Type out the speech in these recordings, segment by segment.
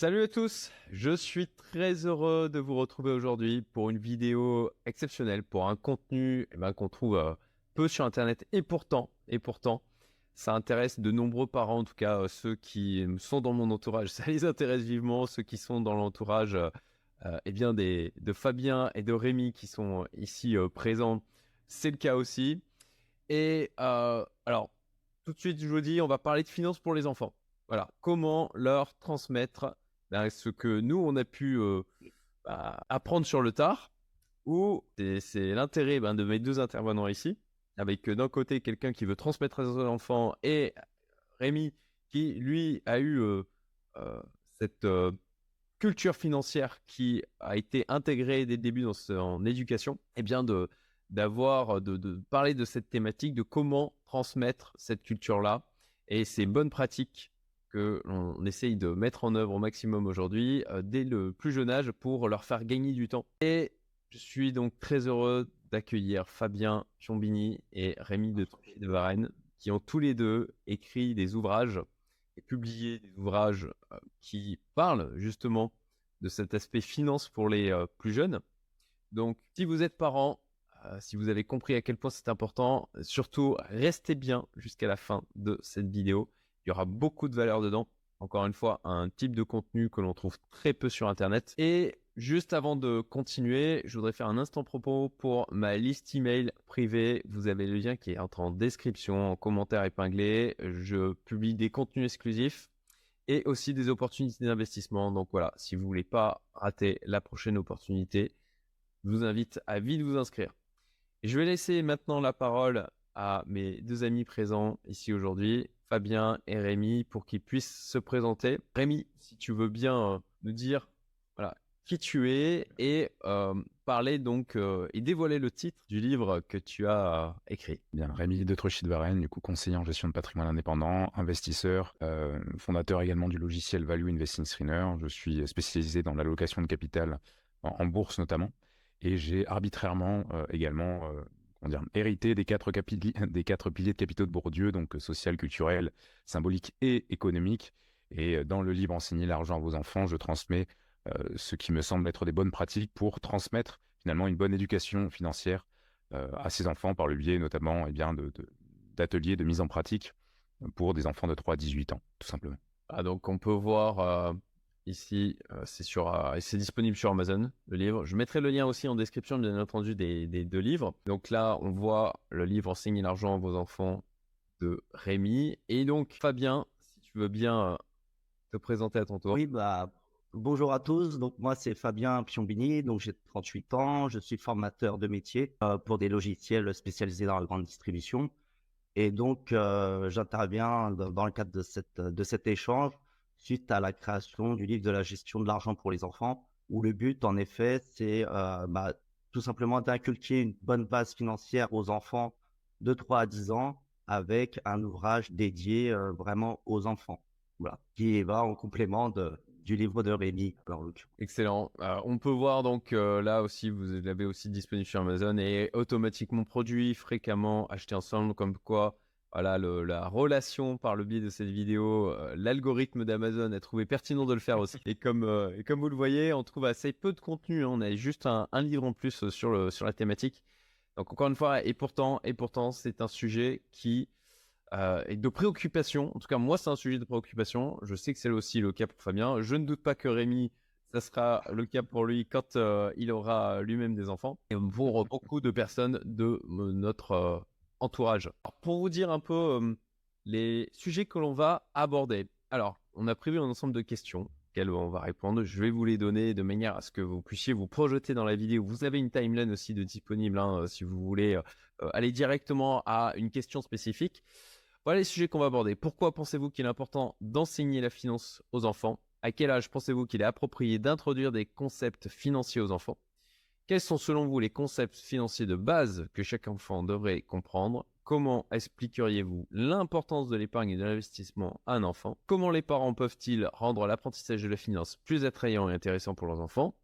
Salut à tous, je suis très heureux de vous retrouver aujourd'hui pour une vidéo exceptionnelle, pour un contenu eh ben, qu'on trouve euh, peu sur Internet. Et pourtant, et pourtant, ça intéresse de nombreux parents, en tout cas euh, ceux qui sont dans mon entourage, ça les intéresse vivement, ceux qui sont dans l'entourage euh, eh bien de Fabien et de Rémi qui sont ici présents, c'est le cas aussi. Et alors, tout de suite, je vous dis, on va parler de finances pour les enfants. Voilà, comment leur transmettre ben, ce que nous, on a pu euh, bah, apprendre sur le tard, ou c'est l'intérêt ben, de mes deux intervenants ici, avec euh, d'un côté quelqu'un qui veut transmettre à ses enfants et Rémi qui, lui, a eu euh, cette culture financière qui a été intégrée dès le début dans son éducation, et eh bien de d'avoir de, parler de cette thématique, de comment transmettre cette culture-là. Et ces bonnes pratiques que l'on essaye de mettre en œuvre au maximum aujourd'hui euh, dès le plus jeune âge pour leur faire gagner du temps. Et je suis donc très heureux d'accueillir Fabien Piombini et Rémi de de Varennes qui ont tous les deux écrit des ouvrages et publié des ouvrages euh, qui parlent justement de cet aspect finance pour les euh, plus jeunes. Donc si vous êtes parent, si vous avez compris à quel point c'est important, surtout restez bien jusqu'à la fin de cette vidéo il y aura beaucoup de valeur dedans. Encore une fois, un type de contenu que l'on trouve très peu sur Internet. Et juste avant de continuer, je voudrais faire un instant propos pour ma liste email privée. Vous avez le lien qui est en description, en commentaire épinglé. Je publie des contenus exclusifs et aussi des opportunités d'investissement. Donc voilà, si vous voulez pas rater la prochaine opportunité, je vous invite à vite vous inscrire. je vais laisser maintenant la parole à mes deux amis présents ici aujourd'hui. Fabien et Rémi pour qu'ils puissent se présenter. Rémi, si tu veux bien euh, nous dire qui tu es et euh, parler donc euh, et dévoiler le titre du livre que tu as écrit. Bien, Rémi de Truchy de Varennes, du coup conseiller en gestion de patrimoine indépendant, investisseur, fondateur également du logiciel Value Investing Screener. Je suis spécialisé dans l'allocation de capital en, bourse notamment et j'ai arbitrairement également dire, hérité des quatre, piliers de capitaux de Bourdieu, donc euh, social, culturel, symbolique et économique. Et euh, dans le livre Enseigner l'argent à vos enfants, je transmets euh, ce qui me semble être des bonnes pratiques pour transmettre finalement une bonne éducation financière à ces enfants par le biais notamment eh bien, d'ateliers de, de, mise en pratique pour des enfants de 3 à 18 ans, tout simplement. Ah, donc on peut voir Ici, euh, c'est sur, euh, c'est disponible sur Amazon, le livre. Je mettrai le lien aussi en description, bien entendu, des, deux livres. Donc là, on voit le livre Enseigner l'argent à vos enfants de Rémi. Et donc, Fabien, si tu veux bien euh, te présenter à ton tour. Oui, bah, bonjour à tous. Donc, moi, c'est Fabien Piombini. Donc, j'ai 38 ans. Je suis formateur de métier pour des logiciels spécialisés dans la grande distribution. Et donc, j'interviens dans, le cadre de, cette, de cet échange suite à la création du livre de la gestion de l'argent pour les enfants, où le but, en effet, c'est euh, bah, tout simplement d'inculquer une bonne base financière aux enfants de 3 à 10 ans avec un ouvrage dédié euh, vraiment aux enfants. Voilà, qui va en complément du livre de Rémi. Excellent. on peut voir donc euh, là aussi, vous l'avez aussi disponible sur Amazon et automatiquement produit, fréquemment acheté ensemble, comme quoi voilà, la relation par le biais de cette vidéo, euh, l'algorithme d'Amazon a trouvé pertinent de le faire aussi. Et comme, euh, et comme vous le voyez, on trouve assez peu de contenu. Hein. On a juste un, livre en plus euh, sur, le, sur la thématique. Donc encore une fois, et pourtant, et pourtant, c'est un sujet qui est de préoccupation. En tout cas, moi, c'est un sujet de préoccupation. Je sais que c'est aussi le cas pour Fabien. Je ne doute pas que Rémi, ça sera le cas pour lui quand il aura lui-même des enfants. Et pour beaucoup de personnes de notre entourage. pour vous dire un peu les sujets que l'on va aborder. Alors, on a prévu un ensemble de questions auxquelles on va répondre. Je vais vous les donner de manière à ce que vous puissiez vous projeter dans la vidéo. Vous avez une timeline aussi de disponible hein, si vous voulez aller directement à une question spécifique. Voilà les sujets qu'on va aborder. Pourquoi pensez-vous qu'il est important d'enseigner la finance aux enfants? À quel âge pensez-vous qu'il est approprié d'introduire des concepts financiers aux enfants? Quels sont selon vous les concepts financiers de base que chaque enfant devrait comprendre? Comment expliqueriez-vous l'importance de l'épargne et de l'investissement à un enfant? Comment les parents peuvent-ils rendre l'apprentissage de la finance plus attrayant et intéressant pour leurs enfants?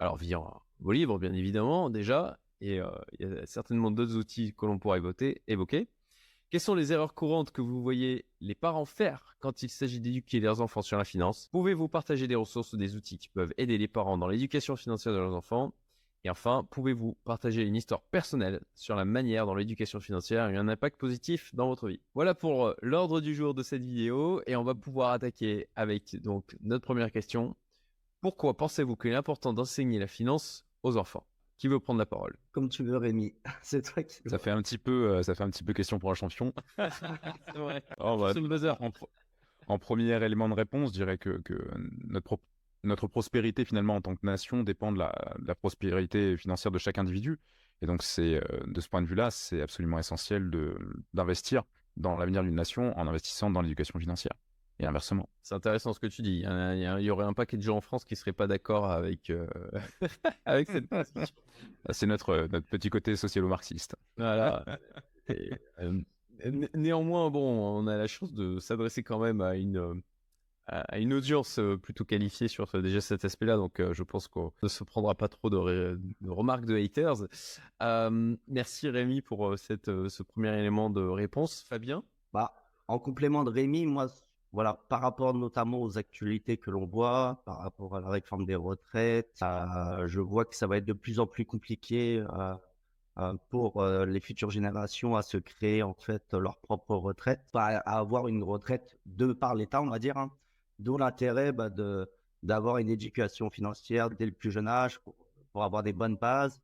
Alors via vos livres bien évidemment déjà, et euh, il y a certainement d'autres outils que l'on pourrait évoquer. Quelles sont les erreurs courantes que vous voyez les parents faire quand il s'agit d'éduquer leurs enfants sur la finance? Pouvez-vous partager des ressources ou des outils qui peuvent aider les parents dans l'éducation financière de leurs enfants? Et enfin, pouvez-vous partager une histoire personnelle sur la manière dont l'éducation financière a eu un impact positif dans votre vie? Voilà pour euh, l'ordre du jour de cette vidéo et on va pouvoir attaquer avec donc notre première question. Pourquoi pensez-vous qu'il est important d'enseigner la finance aux enfants? Qui veut prendre la parole? Comme tu veux, Rémi. C'est toi qui. Ça fait un petit peu, euh, ça fait un petit peu question pour un champion. C'est vrai. Oh, bah, le buzzer. en, premier élément de réponse, je dirais que, que notre, notre prospérité finalement en tant que nation dépend de la, de la prospérité financière de chaque individu. Et donc c'est euh, de ce point de vue-là, c'est absolument essentiel d'investir dans l'avenir d'une nation en investissant dans l'éducation financière et inversement. C'est intéressant ce que tu dis. Il y, a- il aurait un paquet de gens en France qui seraient pas d'accord avec, euh, avec cette position. C'est notre notre petit côté socialo-marxiste. Voilà. Et, euh, né- néanmoins, bon, on a la chance de s'adresser quand même à une, à une audience euh, plutôt qualifiée sur euh, déjà cet aspect-là. Donc, euh, je pense qu'on ne se prendra pas trop de, remarques de haters. Merci Rémi pour cette, ce premier élément de réponse. Fabien? Bah, en complément de Rémi, moi, voilà, par rapport notamment aux actualités que l'on voit, par rapport à la réforme des retraites, je vois que ça va être de plus en plus compliqué pour les futures générations à se créer en fait leur propre retraite, à avoir une retraite de par l'État, on va dire. hein. D'où l'intérêt bah, de d'avoir une éducation financière dès le plus jeune âge pour, avoir des bonnes bases,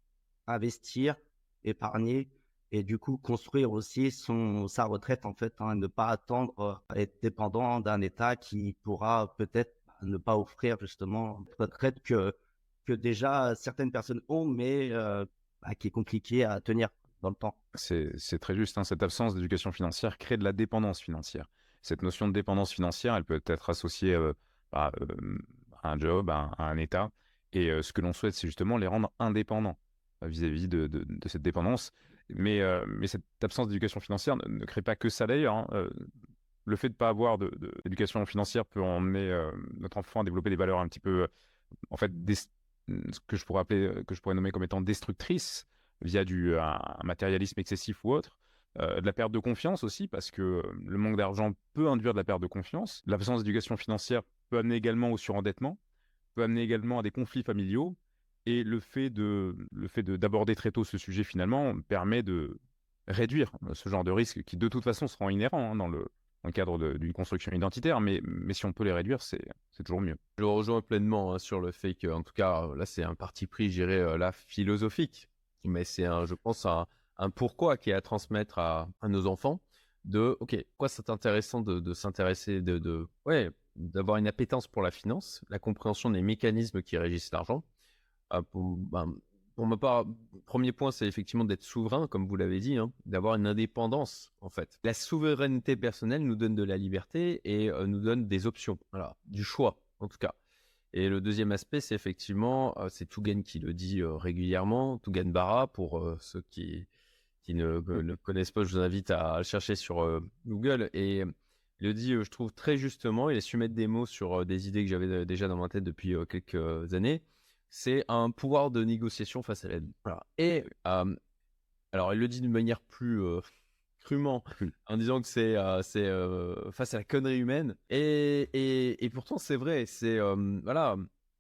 investir, épargner et du coup construire aussi son sa retraite en fait, hein, ne pas attendre euh, être dépendant d'un État qui pourra peut-être ne pas offrir justement une retraite que que déjà certaines personnes ont, mais euh, bah, qui est compliqué à tenir dans le temps. C'est c'est très juste. hein, Cette absence d'éducation financière crée de la dépendance financière. Cette notion de dépendance financière, elle peut être associée euh, à, euh, à un job, à un, État. Et euh, ce que l'on souhaite, c'est justement les rendre indépendants vis-à-vis de, cette dépendance. Mais, cette absence d'éducation financière ne, crée pas que ça d'ailleurs. hein. Le fait de ne pas avoir d'éducation financière peut emmener notre enfant à développer des valeurs un petit peu, en fait, ce que je pourrais nommer comme étant destructrices via du, un matérialisme excessif ou autre. Euh, de la perte de confiance aussi, parce que euh, le manque d'argent peut induire de la perte de confiance. L'absence d'éducation financière peut amener également au surendettement, peut amener également à des conflits familiaux. Et le fait de le fait de- d'aborder très tôt ce sujet finalement permet de réduire euh, ce genre de risques qui de toute façon seront inhérents hein, dans le dans cadre d'une construction identitaire, mais, mais si on peut les réduire, c'est toujours mieux. Je rejoins pleinement hein, sur le fait que, en tout cas, là, c'est un parti pris, je dirais, là, philosophique. Mais c'est, je pense, un, un pourquoi qui est à transmettre à, nos enfants de, OK, pourquoi c'est intéressant de, s'intéresser, de, ouais, d'avoir une appétence pour la finance, la compréhension des mécanismes qui régissent l'argent. Pour, ben, pour ma part, premier point, c'est effectivement d'être souverain, comme vous l'avez dit, hein, d'avoir une indépendance, en fait. La souveraineté personnelle nous donne de la liberté et euh, nous donne des options, voilà, du choix, en tout cas. Et le deuxième aspect, c'est effectivement, euh, c'est Tougan qui le dit euh, régulièrement, Tougan Barra, pour ceux qui, qui ne ne le connaissent pas, je vous invite à, le chercher sur euh, Google. Et euh, il le dit, euh, je trouve, très justement, il a su mettre des mots sur euh, des idées que j'avais euh, déjà dans ma tête depuis euh, quelques années. C'est un pouvoir de négociation face à l'aide. Voilà. Et euh, alors, il le dit d'une manière plus euh, crûment, en disant que c'est euh, c'est euh, face à la connerie humaine. Et, et, et pourtant, c'est vrai. C'est euh, voilà,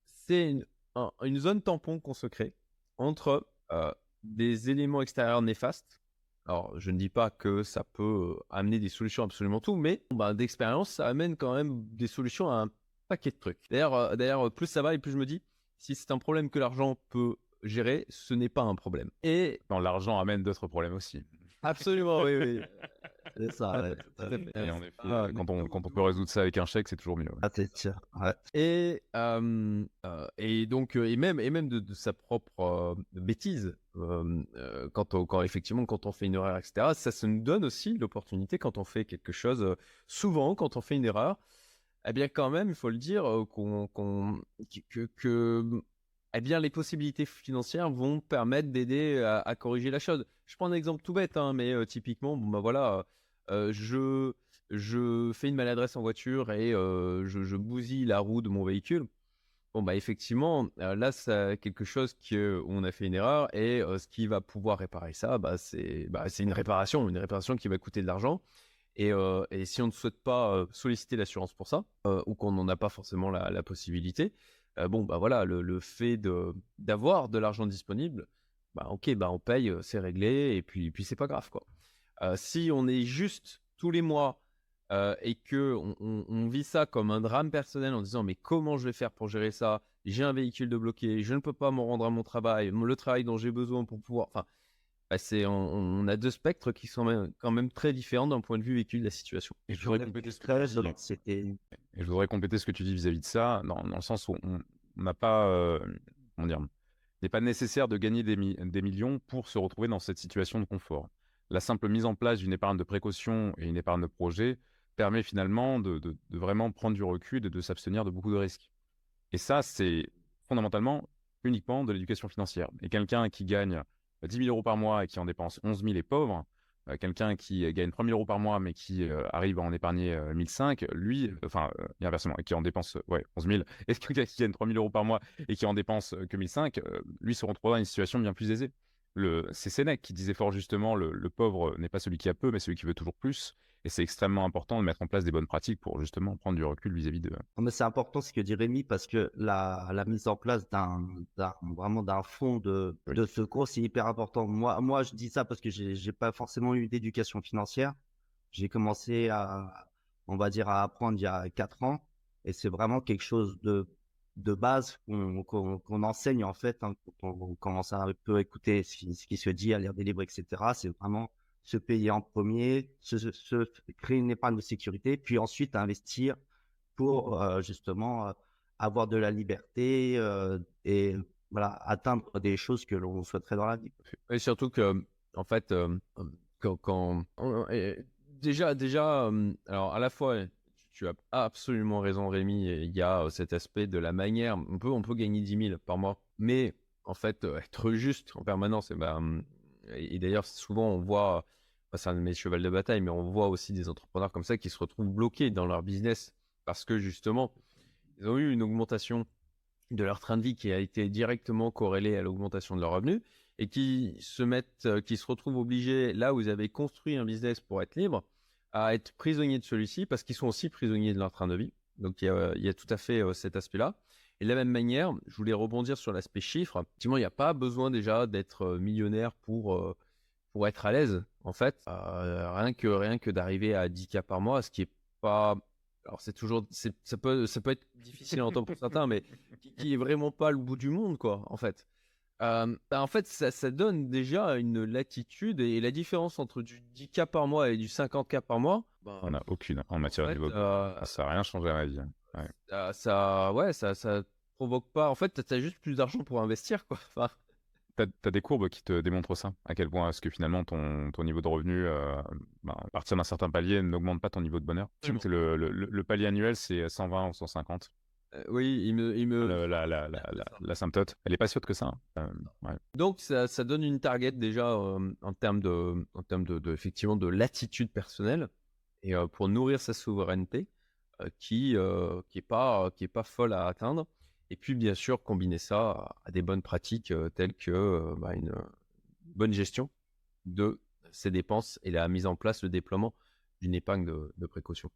c'est une, un- une zone tampon qu'on se crée entre euh, des éléments extérieurs néfastes. Alors, je ne dis pas que ça peut euh, amener des solutions à absolument tout, mais bah, d'expérience, ça amène quand même des solutions à un paquet de trucs. D'ailleurs, euh, d'ailleurs, plus ça va et plus je me dis, si c'est un problème que l'argent peut gérer, ce n'est pas un problème. Et Non, l'argent amène d'autres problèmes aussi. absolument, oui, oui. C'est ça. ouais, tout à fait. Et en effet, Ah, quand, on, quand on peut résoudre ça avec un chèque, c'est toujours mieux. ouais. Ah, c'est sûr. Ouais. Et, euh, euh, et donc, euh, et même, et même de, de sa propre euh, bêtise, euh, euh, quand, on, effectivement, quand on fait une erreur, etc., ça, ça nous donne aussi l'opportunité, quand on fait quelque chose, souvent, quand on fait une erreur, eh bien, quand même, il faut le dire, qu'on, que, eh bien, les possibilités financières vont permettre d'aider à, corriger la chose. Je prends un exemple tout bête, hein, mais typiquement, bon, bah voilà, je, je fais une maladresse en voiture et je bousille la roue de mon véhicule. Bon, bah effectivement, là, c'est quelque chose que, où on a fait une erreur et ce qui va pouvoir réparer ça, bah, c'est bah, une réparation, une réparation qui va coûter de l'argent. Et, et, si on ne souhaite pas solliciter l'assurance pour ça, ou qu'on n'en a pas forcément la, possibilité, bon, bah voilà, le, le fait d'avoir de, de l'argent disponible, bah ok, bah on paye, c'est réglé, et puis, puis c'est pas grave, quoi. si on est juste tous les mois euh, et que on, vit ça comme un drame personnel en disant mais comment je vais faire pour gérer ça? J'ai un véhicule de bloqué, je ne peux pas me rendre à mon travail, le travail dont j'ai besoin pour pouvoir. Enfin, bah, c'est on, a deux spectres qui sont quand même très différents d'un point de vue vécu de la situation. Et je voudrais compléter ce que tu dis. vis-à-vis de ça, dans, le sens où on n'a pas, euh, comment dire, il n'est pas nécessaire de gagner des, des millions pour se retrouver dans cette situation de confort. La simple mise en place d'une épargne de précaution et une épargne de projet permet finalement de, vraiment prendre du recul et de s'abstenir de beaucoup de risques. Et ça, c'est fondamentalement uniquement de l'éducation financière. Et quelqu'un qui gagne 10 000 euros par mois et qui en dépense 11 000 est pauvre. Euh, quelqu'un qui gagne 3 000 euros par mois mais qui euh, arrive à en épargner 1 euh, 500, lui, enfin, inversement, et qui en dépense ouais, 11 000, et quelqu'un qui gagne 3 000 euros par mois et qui en dépense que 1 500, lui se retrouvera dans une situation bien plus aisée? C'est Sénèque qui disait fort justement le pauvre n'est pas celui qui a peu, mais celui qui veut toujours plus. Et c'est extrêmement important de mettre en place des bonnes pratiques pour justement prendre du recul vis-à-vis de. mais c'est important ce que dit Rémi parce que la, la mise en place d'un, vraiment d'un fonds de, de secours, c'est hyper important. Moi, moi, je dis ça parce que j'ai pas forcément eu d'éducation financière. J'ai commencé à, on va dire, à apprendre il y a quatre ans et c'est vraiment quelque chose de, de base qu'on, qu'on, enseigne en fait hein, quand on, commence à un peu écouter ce qui, se dit, à lire des livres, etc. C'est vraiment se payer en premier, se, créer une épargne de sécurité, puis ensuite investir pour euh, justement euh, avoir de la liberté euh, et voilà, atteindre des choses que l'on souhaiterait dans la vie. Et surtout que, en fait, quand, déjà, déjà, alors à la fois, tu as absolument raison, Rémi, il y a cet aspect de la manière, on peut, on peut gagner 10 000 par mois, mais en fait, être juste en permanence, et, ben, et d'ailleurs, souvent, on voit c'est un de mes chevals de bataille, mais on voit aussi des entrepreneurs comme ça qui se retrouvent bloqués dans leur business parce que justement, ils ont eu une augmentation de leur train de vie qui a été directement corrélée à l'augmentation de leurs revenus et qui se mettent, euh, qui se retrouvent obligés, là où ils avaient construit un business pour être libre, à être prisonniers de celui-ci parce qu'ils sont aussi prisonniers de leur train de vie. Donc il y a, tout à fait euh, cet aspect-là. Et de la même manière, je voulais rebondir sur l'aspect chiffre. Effectivement, il n'y a pas besoin déjà d'être euh, millionnaire pour pour être à l'aise, en fait. Euh, rien que, rien que d'arriver à 10 cas par mois, ce qui est pas. Alors, c'est toujours. Ça peut, ça peut être difficile à entendre pour certains, mais qui, est vraiment pas le bout du monde, quoi, en fait. Euh, bah, en fait, ça, ça, donne déjà une latitude et la différence entre du 10 cas par mois et du 50 cas par mois. Bah, on n'a aucune en matière de développement. Euh, ça n'a rien changé à la vie. Hein. Ouais. Ça, ouais, ça, ça provoque pas. En fait, tu as juste plus d'argent pour investir, quoi. Enfin, tu as, des courbes qui te démontrent ça À quel point est-ce que finalement ton, ton niveau de revenu, euh, ben, à partir d'un certain palier, n'augmente pas ton niveau de bonheur le, le, le, palier annuel, c'est 120 ou 150. Euh, oui, il me. Il me... La, la, la, la, symptote. Elle est pas si haute que ça. Hein. Euh, Donc, ça, ça, donne une target déjà en termes, de, en termes de, effectivement, de latitude personnelle et pour nourrir sa souveraineté qui n'est qui pas, qui est pas folle à atteindre. Et puis, bien sûr, combiner ça à des bonnes pratiques euh, telles que euh, bah, une bonne gestion de ces dépenses et la mise en place, le déploiement d'une épargne de, précaution.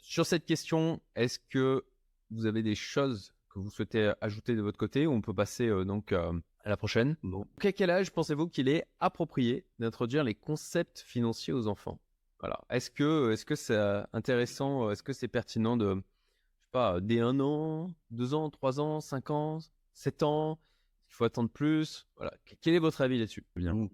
sur cette question, est-ce que vous avez des choses que vous souhaitez ajouter de votre côté ou on peut passer euh, donc à la prochaine? Bon. À quel âge pensez-vous qu'il est approprié d'introduire les concepts financiers aux enfants? Voilà. Est-ce que est-ce que c'est intéressant, est-ce que c'est pertinent de pas, dès un an, deux ans, trois ans, cinq ans, sept ans? Il faut attendre plus? Voilà. Quel est votre avis là-dessus?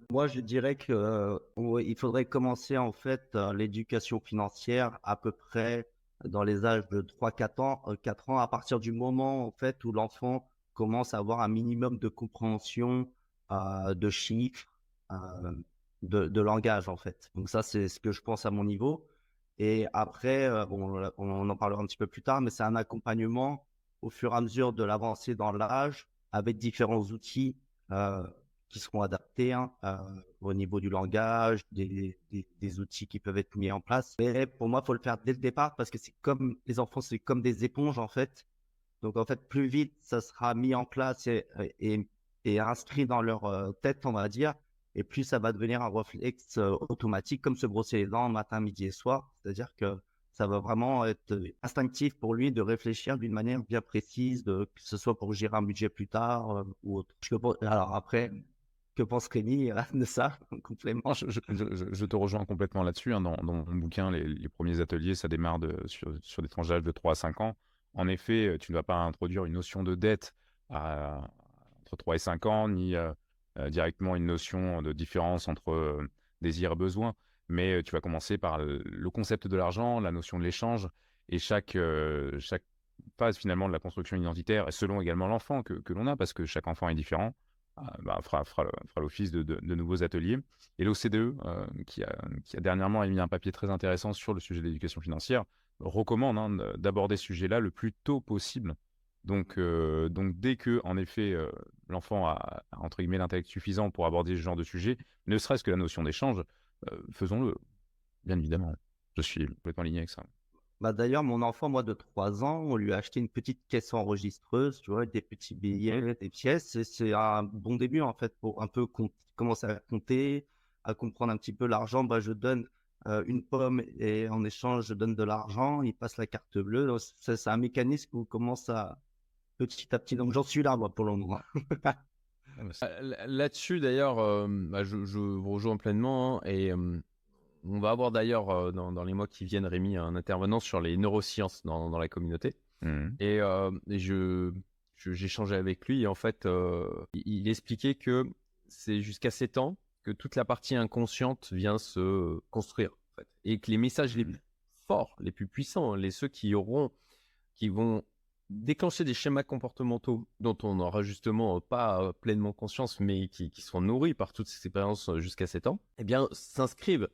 Moi, je dirais que euh, il faudrait commencer en fait euh, l'éducation financière à peu près dans les âges de 3-4 ans, euh, 4 ans, à partir du moment en fait où l'enfant commence à avoir un minimum de compréhension euh, de chiffres, de, de, langage en fait. Donc ça, c'est ce que je pense à mon niveau. Et après, euh, bon, on en parlera un petit peu plus tard, mais c'est un accompagnement au fur et à mesure de l'avancée dans l'âge avec différents outils euh, qui seront adaptés hein, euh, au niveau du langage, des, outils qui peuvent être mis en place. Mais pour moi, il faut le faire dès le départ parce que c'est comme les enfants, c'est comme des éponges en fait. Donc en fait, plus vite ça sera mis en place et, inscrit dans leur tête, on va dire, et plus ça va devenir un réflexe automatique, comme se brosser les dents matin, midi et soir. C'est-à-dire que ça va vraiment être instinctif pour lui de réfléchir d'une manière bien précise, que ce soit pour gérer un budget plus tard ou autre. Alors après, que pense Rémi de ça, complément je, te rejoins complètement là-dessus. Hein. Dans, mon bouquin, les, premiers ateliers, ça démarre sur, des tranches d'âge de 3 à 5 ans. En effet, tu ne vas pas introduire une notion de dette entre 3 et 5 ans, ni euh, euh, directement une notion de différence entre euh, désir et besoin. Mais tu vas commencer par le, concept de l'argent, la notion de l'échange, et chaque, chaque phase finalement de la construction identitaire, selon également l'enfant que, l'on a, parce que chaque enfant est différent, bah, fera, l'office de, nouveaux ateliers. Et l'OCDE, euh, qui, a, dernièrement émis un papier très intéressant sur le sujet de l'éducation financière, recommande hein, d'aborder ce sujet-là le plus tôt possible. Donc, euh, dès que, en effet, euh, l'enfant a, entre guillemets l'intellect suffisant pour aborder ce genre de sujet, ne serait-ce que la notion d'échange, faisons-le, bien évidemment. Je suis complètement aligné avec ça. Bah d'ailleurs, mon enfant, moi de 3 ans, on lui a acheté une petite caisse enregistreuse, tu vois, des petits billets, des pièces. C'est un bon début, en fait, pour un peu commencer à compter, à comprendre un petit peu l'argent. Bah, je donne une pomme et en échange, je donne de l'argent. Il passe la carte bleue. C'est un mécanisme où on commence à petit à petit. Donc, j'en suis là, moi, pour le moment. Ah, là-dessus, d'ailleurs, bah, je, vous rejoins pleinement. Hein, et on va avoir d'ailleurs euh, dans, les mois qui viennent, Rémi, un intervenant sur les neurosciences dans, la communauté. Mmh. Et, euh, je, j'échangeais avec lui et en fait, euh, il, expliquait que c'est jusqu'à 7 ans que toute la partie inconsciente vient se construire. Et que les messages les plus forts, les plus puissants, les ceux qui auront, qui vont déclencher des schémas comportementaux dont on n'aura justement pas pleinement conscience, mais qui, qui, sont nourris par toutes ces expériences jusqu'à 7 ans, eh bien, s'inscrivent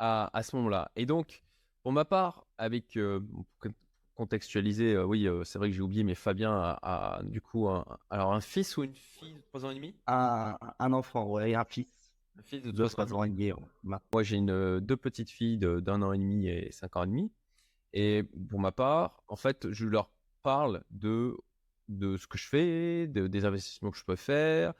à, ce moment-là. Et donc, pour ma part, avec euh, contextualiser, euh, oui, euh, c'est vrai que j'ai oublié, mais Fabien a, du coup un, alors un fils ou une fille de 3 ans et demi? Un, un, enfant, ouais, un fils. Un fils de 3 ans et demi. Moi, j'ai une, deux petites filles d'un an et demi et 5 ans et demi. Et pour ma part, en fait, je leur parle de, de ce que je fais, de, des investissements que je peux faire,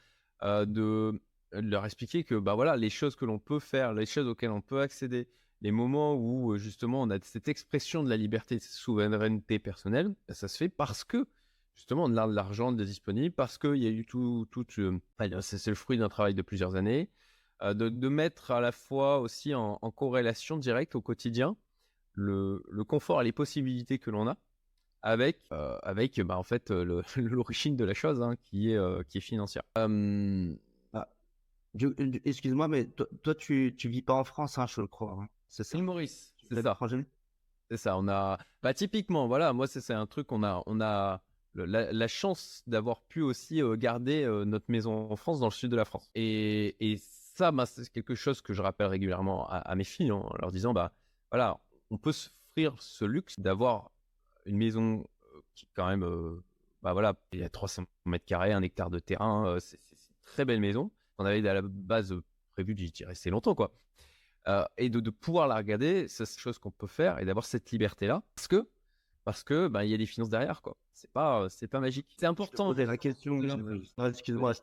de leur expliquer que bah voilà les choses que l'on peut faire, les choses auxquelles on peut accéder, les moments où justement on a cette expression de la liberté, de souveraineté personnelle, bah, ça se fait parce que justement on a de l'argent disponible, parce qu'il y a eu tout, tout c'est le fruit d'un travail de plusieurs années, de, mettre à la fois aussi en, corrélation directe au quotidien le, le, confort et les possibilités que l'on a avec, avec bah, en fait l'origine de la chose hein, qui, est, qui est financière. Excuse-moi, mais toi, tu, tu vis pas en France, hein, je le crois. Hein. C'est ça? Maurice, c'est ça. C'est ça. On a, bah, typiquement, voilà, moi, c'est un truc, on a, on a la, chance d'avoir pu aussi euh, garder euh, notre maison en France, dans le sud de la France. Et, et ça, bah, c'est quelque chose que je rappelle régulièrement à, mes filles, hein, en leur disant, bah, voilà, on peut s'offrir ce luxe d'avoir une maison euh, qui, quand même, bah, voilà, il y a 300 mètres carrés, un hectare de terrain, c'est une très belle maison on avait à la base prévu d'y rester longtemps, quoi. Euh, et de, pouvoir la regarder, c'est quelque chose qu'on peut faire et d'avoir cette liberté-là, parce que parce que bah, il y a des finances derrière, quoi. C'est pas c'est pas magique. C'est important. Je te posais la question. Excuse-moi, je,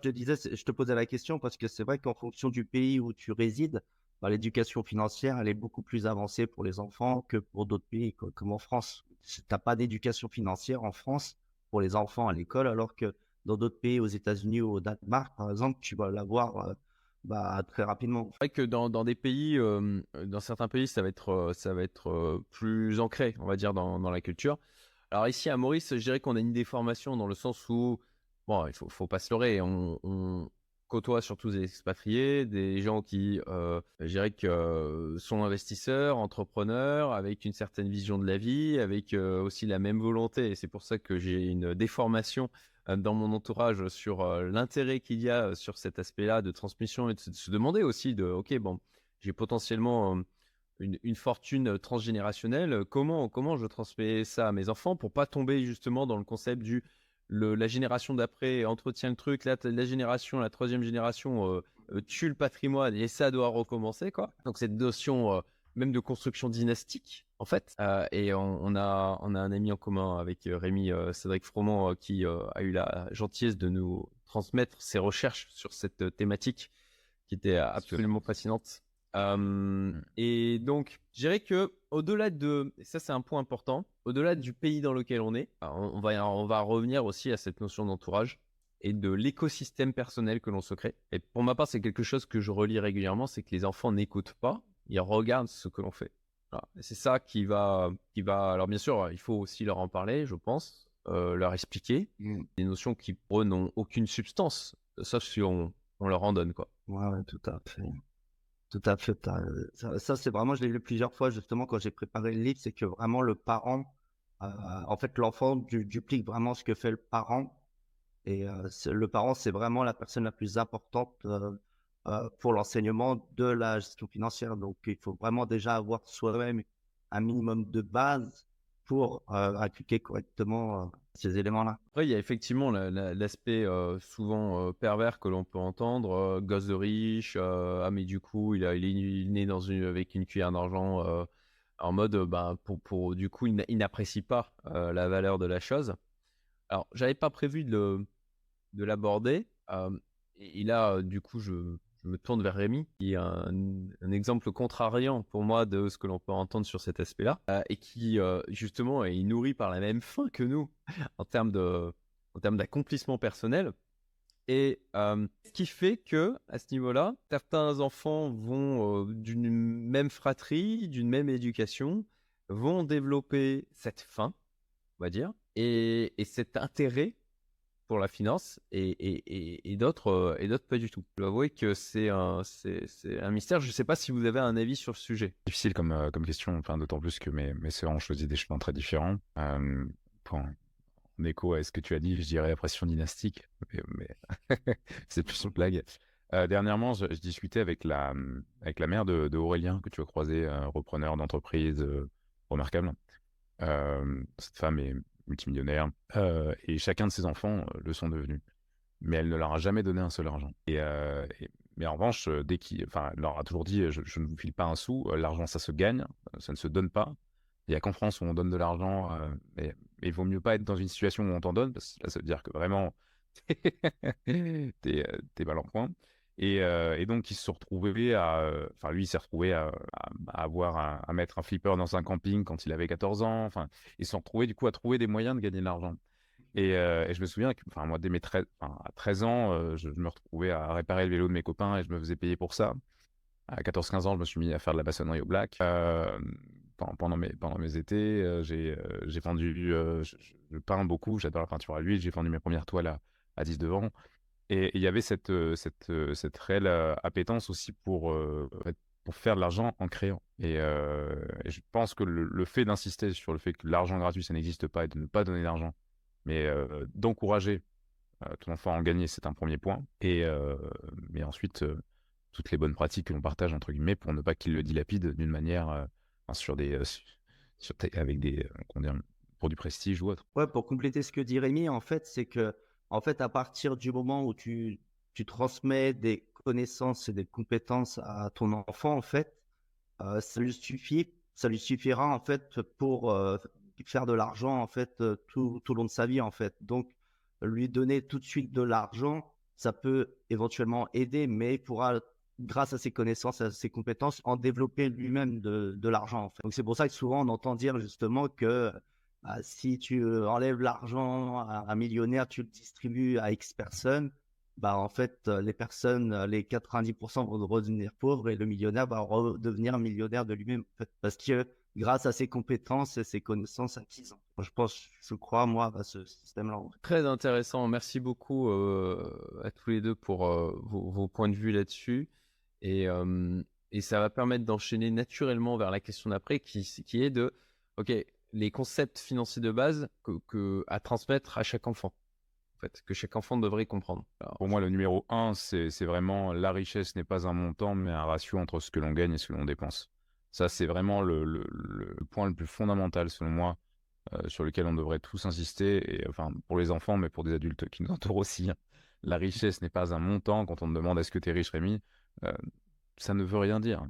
te disais, je te posais la question parce que c'est vrai qu'en fonction du pays où tu résides, bah, l'éducation financière, elle est beaucoup plus avancée pour les enfants que pour d'autres pays, comme en France. Tu n'as pas d'éducation financière en France pour les enfants à l'école, alors que dans d'autres pays, aux États-Unis ou au Danemark, par exemple, tu vas l'avoir euh, bah, très rapidement. C'est vrai que dans, des pays, euh, dans certains pays, ça va être, euh, ça va être plus ancré, on va dire, dans, dans, la culture. Alors ici à Maurice, je dirais qu'on a une déformation dans le sens où, bon, il faut, faut pas se leurrer, on, côtoie surtout des expatriés, des gens qui, je dirais que sont investisseurs, entrepreneurs, avec une certaine vision de la vie, avec aussi la même volonté. C'est pour ça que j'ai une déformation dans mon entourage sur euh, l'intérêt qu'il y a euh, sur cet aspect-là de transmission et de se demander aussi de, ok, bon, j'ai potentiellement une, fortune transgénérationnelle, comment, comment je transmets ça à mes enfants pour pas tomber justement dans le concept du la génération d'après entretient le truc, la, la génération, la troisième génération tue le patrimoine et ça doit recommencer quoi. Donc cette notion même de construction dynastique en fait. et on, a, on a un ami en commun avec Rémi Cédric Froment qui a eu la gentillesse de nous transmettre ses recherches sur cette thématique qui était absolument fascinante. Mmh. et donc, je dirais que au-delà de, et ça c'est un point important, au-delà du pays dans lequel on est, on, va, on va revenir aussi à cette notion d'entourage et de l'écosystème personnel que l'on se crée. Et pour ma part, c'est quelque chose que je relis régulièrement, c'est que les enfants n'écoutent pas, ils regardent ce que l'on fait. C'est ça qui va, qui va. Alors bien sûr, il faut aussi leur en parler, je pense, euh, leur expliquer mmh. des notions qui pour eux n'ont aucune substance, sauf si on, on leur en donne quoi. Ouais, tout à fait. Tout à fait. Ça, c'est vraiment, je l'ai lu plusieurs fois justement quand j'ai préparé le livre, c'est que vraiment le parent, euh, en fait, l'enfant duplique vraiment ce que fait le parent. Et euh, le parent, c'est vraiment la personne la plus importante euh, pour l'enseignement de la gestion financière. Donc, il faut vraiment déjà avoir soi-même un minimum de base pour appliquer correctement ces éléments-là. Après, il y a effectivement l'aspect souvent pervers que l'on peut entendre, gosse riche, ah mais du coup il, est né dans une, avec une cuillère d'argent, en mode, pour, pour, du coup il n'apprécie pas la valeur de la chose. Alors, j'avais pas prévu de l'aborder. et là, du coup, je, je me tourne vers Rémi, qui est un, exemple contrariant pour moi de ce que l'on peut entendre sur cet aspect-là, euh, et qui euh, justement est nourri par la même faim que nous en termes de, en termes d'accomplissement personnel. Et euh, ce qui fait que à ce niveau-là, certains enfants vont d'une même fratrie, d'une même éducation, vont développer cette faim, on va dire, et cet intérêt pour la finance et, d'autres euh, et d'autres pas du tout. Je dois avouer que c'est un, mystère. Je ne sais pas si vous avez un avis sur le sujet. Difficile comme, euh, question, enfin, d'autant plus que mes, sœurs ont choisi des chemins très différents. Euh, en écho à ce que tu as dit, je dirais pression dynastique, mais, c'est plus une blague. dernièrement, je, discutais avec la, mère de Aurélien, que tu as croisé, repreneur d'entreprise remarquable. cette femme est multimillionnaire, euh, et chacun de ses enfants euh, le sont devenus. Mais elle ne leur a jamais donné un seul argent. Euh, mais en revanche, dès enfin, elle leur a toujours dit, je, ne vous file pas un sou, l'argent ça se gagne, ça ne se donne pas. Il n'y a qu'en France où on donne de l'argent, mais, il vaut mieux pas être dans une situation où on t'en donne, parce que là ça veut dire que vraiment t'es, t'es mal en point. Euh, et, donc, il se retrouvait à. Euh, enfin, lui, il s'est retrouvé à, avoir à, mettre un flipper dans un camping quand il avait 14 ans. Enfin, ils se sont retrouvés, du coup, à trouver des moyens de gagner de l'argent. Et, euh, je me souviens que, enfin, moi, dès mes 13, à 13 ans, je, me retrouvais à réparer le vélo de mes copains et je me faisais payer pour ça. À 14-15 ans, je me suis mis à faire de la maçonnerie au black. pendant, mes, pendant mes étés, j'ai vendu. Je, peins beaucoup, j'adore la peinture à l'huile. J'ai vendu mes premières toiles à, à 10 devant. Et il y avait cette, cette, cette réelle appétence aussi pour, pour faire de l'argent en créant. Et, je pense que le, fait d'insister sur le fait que l'argent gratuit, ça n'existe pas et de ne pas donner d'argent, mais d'encourager ton enfant à en gagner, c'est un premier point. Et mais ensuite, toutes les bonnes pratiques que l'on partage, entre guillemets, pour ne pas qu'il le dilapide d'une manière sur des, sur, avec des, pour du prestige ou autre. Ouais, pour compléter ce que dit Rémi, en fait, c'est que en fait, à partir du moment où tu, transmets des connaissances et des compétences à ton enfant, en fait, euh, ça lui suffit, ça lui suffira en fait pour euh, faire de l'argent en fait euh, tout, tout au long de sa vie en fait. Donc, lui donner tout de suite de l'argent, ça peut éventuellement aider, mais il pourra grâce à ses connaissances, à ses compétences, en développer lui-même de, l'argent. Donc c'est pour ça que souvent on entend dire justement que bah, si tu euh, enlèves l'argent à un millionnaire, tu le distribues à X personnes, bah, en fait, euh, les personnes, euh, les 90% vont redevenir pauvres et le millionnaire va redevenir millionnaire de lui-même. parce que grâce à ses compétences et ses connaissances acquises. Je pense, je crois, moi, à ce système-là. Très intéressant. Merci beaucoup à tous les deux pour vos, points de vue là-dessus. Et, et, ça va permettre d'enchaîner naturellement vers la question d'après qui, qui est de, OK, les concepts financiers de base que, à transmettre à chaque enfant. En fait, que chaque enfant devrait comprendre. Pour moi, le numéro un, c'est vraiment la richesse n'est pas un montant, mais un ratio entre ce que l'on gagne et ce que l'on dépense. Ça, c'est vraiment le, point le plus fondamental, selon moi, euh, sur lequel on devrait tous insister, et enfin, pour les enfants, mais pour des adultes qui nous entourent aussi. Hein. La richesse n'est pas un montant. Quand on me demande est-ce que tu es riche, Rémi, euh, ça ne veut rien dire.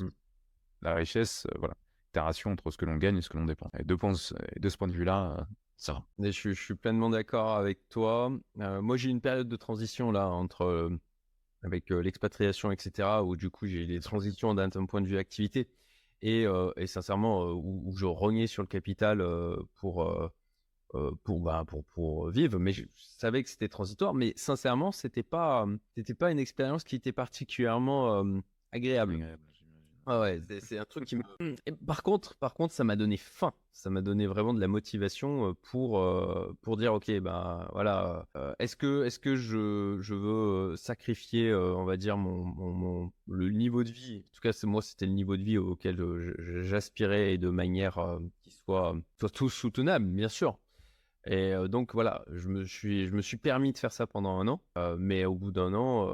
Mm. la richesse, voilà, entre ce que l'on gagne et ce que l'on dépense. Et de, de ce point de vue-là, ça va. je, je, suis pleinement d'accord avec toi. moi, j'ai une période de transition là entre avec l'expatriation, etc., où du coup j'ai des transitions d'un point de vue activité et, et sincèrement où, je rognais sur le capital pour pour, bah, pour, pour vivre, mais je savais que c'était transitoire, mais sincèrement, c'était pas, c'était pas une expérience qui était particulièrement agréable. Ah ouais, c'est un truc qui me. Mmh, par contre, par contre, ça m'a donné faim. Ça m'a donné vraiment de la motivation pour pour dire ok, ben voilà, est-ce que est-ce que je, je veux sacrifier, on va dire mon, mon, le niveau de vie? En tout cas, c'est moi, c'était le niveau de vie auquel j'aspirais et de manière qui soit soit tout soutenable, bien sûr. Et donc voilà, je me suis, je me suis permis de faire ça pendant un an, mais au bout d'un an,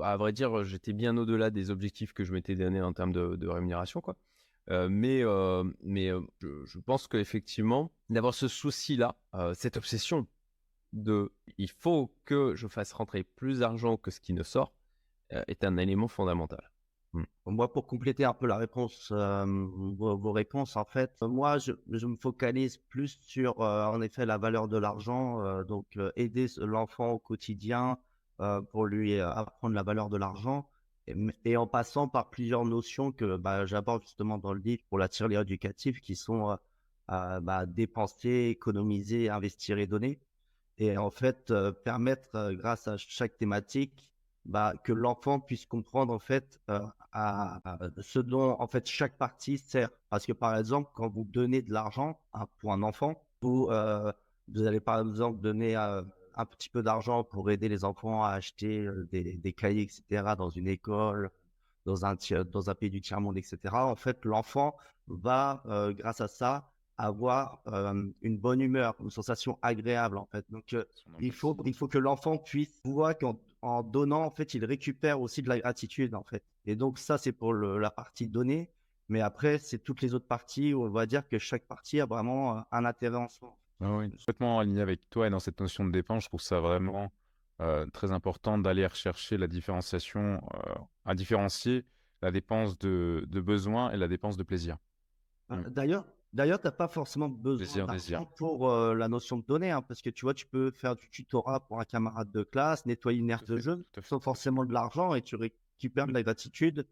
à vrai dire, j'étais bien au-delà des objectifs que je m'étais donné en termes de, rémunération, quoi. mais mais je, pense qu'effectivement, d'avoir ce souci-là, cette obsession de il faut que je fasse rentrer plus d'argent que ce qui ne sort, est un élément fondamental. Mmh. Moi, pour compléter un peu la réponse, vos, réponses, en fait, moi, je, me focalise plus sur, en effet, la valeur de l'argent. donc, aider l'enfant au quotidien pour lui apprendre la valeur de l'argent. Et, en passant par plusieurs notions que bah, j'aborde justement dans le livre pour la tirelire qui sont bah, dépenser, économiser, investir et donner. Et en fait, permettre, grâce à chaque thématique, bah, que l'enfant puisse comprendre en fait euh, à, ce dont en fait chaque partie sert. Parce que par exemple, quand vous donnez de l'argent pour un enfant, vous, euh, vous allez par exemple donner euh, un petit peu d'argent pour aider les enfants à acheter des, des, cahiers, etc. dans une école, dans un, dans un pays du tiers-monde, etc. En fait, l'enfant va, grâce à ça, avoir une bonne humeur, une sensation agréable en fait. Donc il faut il faut que l'enfant puisse voir qu'en en donnant, en fait, il récupère aussi de la gratitude, en fait. Et donc, ça, c'est pour la partie donnée. Mais après, c'est toutes les autres parties où on va dire que chaque partie a vraiment euh, un intérêt en soi. Ah oui, complètement aligné avec toi et dans cette notion de dépense, je trouve ça vraiment euh, très important d'aller rechercher la différenciation, euh, à différencier la dépense de, de besoin et la dépense de plaisir. Bah, d'ailleurs, D'ailleurs, tu n'as pas forcément besoin d'argent pour la notion de données, hein, parce que tu vois, tu peux faire du tutorat pour un camarade de classe, nettoyer une aire de jeu, sans forcément de l'argent, et tu récupères de la gratitude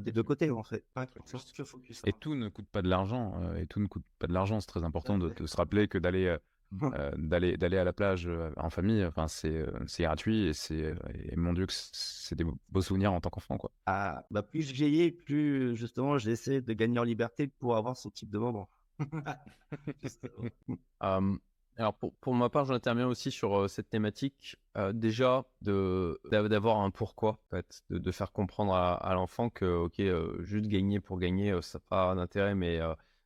des deux côtés, en fait. et tout ne coûte pas de l'argent, et tout ne coûte pas de l'argent. C'est très important de, se rappeler que d'aller euh, d'aller d'aller à la plage euh, en famille enfin c'est euh, c'est gratuit et c'est mon dieu que c'est des beaux souvenirs en tant qu'enfant quoi. Ah bah plus je vieillis plus justement j'essaie de gagner en liberté pour avoir ce type de moment. Alors pour, pour, ma part j'interviens aussi sur cette thématique déjà de d'avoir un pourquoi en fait, de, de, faire comprendre à, à l'enfant que ok juste gagner pour gagner ça n'a pas d'intérêt mais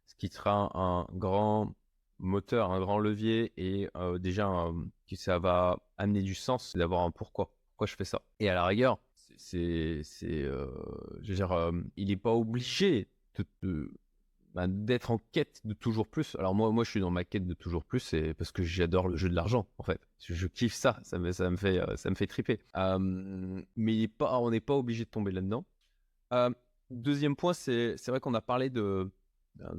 ce qui sera un grand moteur, un grand levier et déjà que ça va amener du sens d'avoir un pourquoi. Pourquoi je fais ça? Et à la rigueur, c'est, c'est, je veux dire, il n'est pas obligé de, bah, d'être en quête de toujours plus. Alors moi, moi, je suis dans ma quête de toujours plus, c'est parce que j'adore le jeu de l'argent, en fait. Je, kiffe ça, ça me, ça me fait, ça me fait triper. mais il pas, on n'est pas obligé de tomber là-dedans. deuxième point, c'est, c'est vrai qu'on a parlé de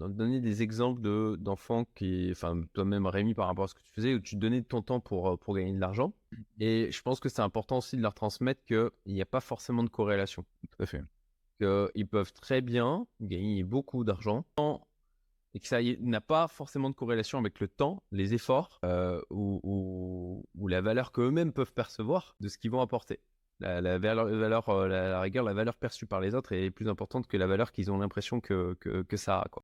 donner des exemples de, d'enfants qui, enfin, toi-même Rémi, par rapport à ce que tu faisais, où tu donnais ton temps pour, euh, pour gagner de l'argent. Et je pense que c'est important aussi de leur transmettre qu'il n'y a pas forcément de corrélation. Tout à fait. Qu'ils peuvent très bien gagner beaucoup d'argent et que ça n'a pas forcément de corrélation avec le temps, les efforts euh, ou, ou, ou, la valeur qu'eux-mêmes peuvent percevoir de ce qu'ils vont apporter la, valeur, euh, la, rigueur, la valeur perçue par les autres est plus importante que la valeur qu'ils ont l'impression que, que, ça a. Quoi.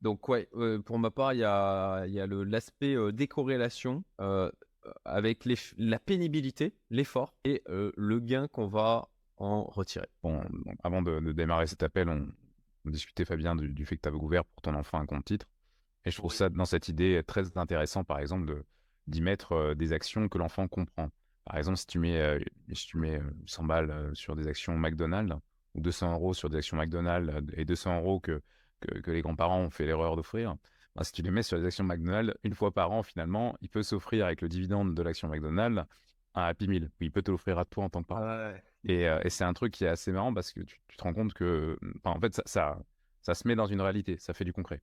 donc ouais, pour ma part, il y a, y a l'aspect euh, décorrélation euh, avec la pénibilité, l'effort et le gain qu'on va en retirer. Bon, avant de, démarrer cet appel, on, discutait Fabien du, fait que tu avais ouvert pour ton enfant un compte titre. Et je trouve ça dans cette idée très intéressant, par exemple, d'y mettre des actions que l'enfant comprend. Par exemple, si tu mets, euh, si tu mets 100 euh, balles euh, sur des actions McDonald's ou 200 euros sur des actions McDonald's et 200 euros que, que, les grands-parents ont fait l'erreur d'offrir, bah, si tu les mets sur des actions McDonald's, une fois par an, finalement, il peut s'offrir avec le dividende de l'action McDonald's un Happy Meal. Il peut te l'offrir à toi en tant que parent. Et, et c'est un truc qui est assez marrant parce que tu, tu te rends compte que, en fait, ça, ça, ça, se met dans une réalité, ça fait du concret.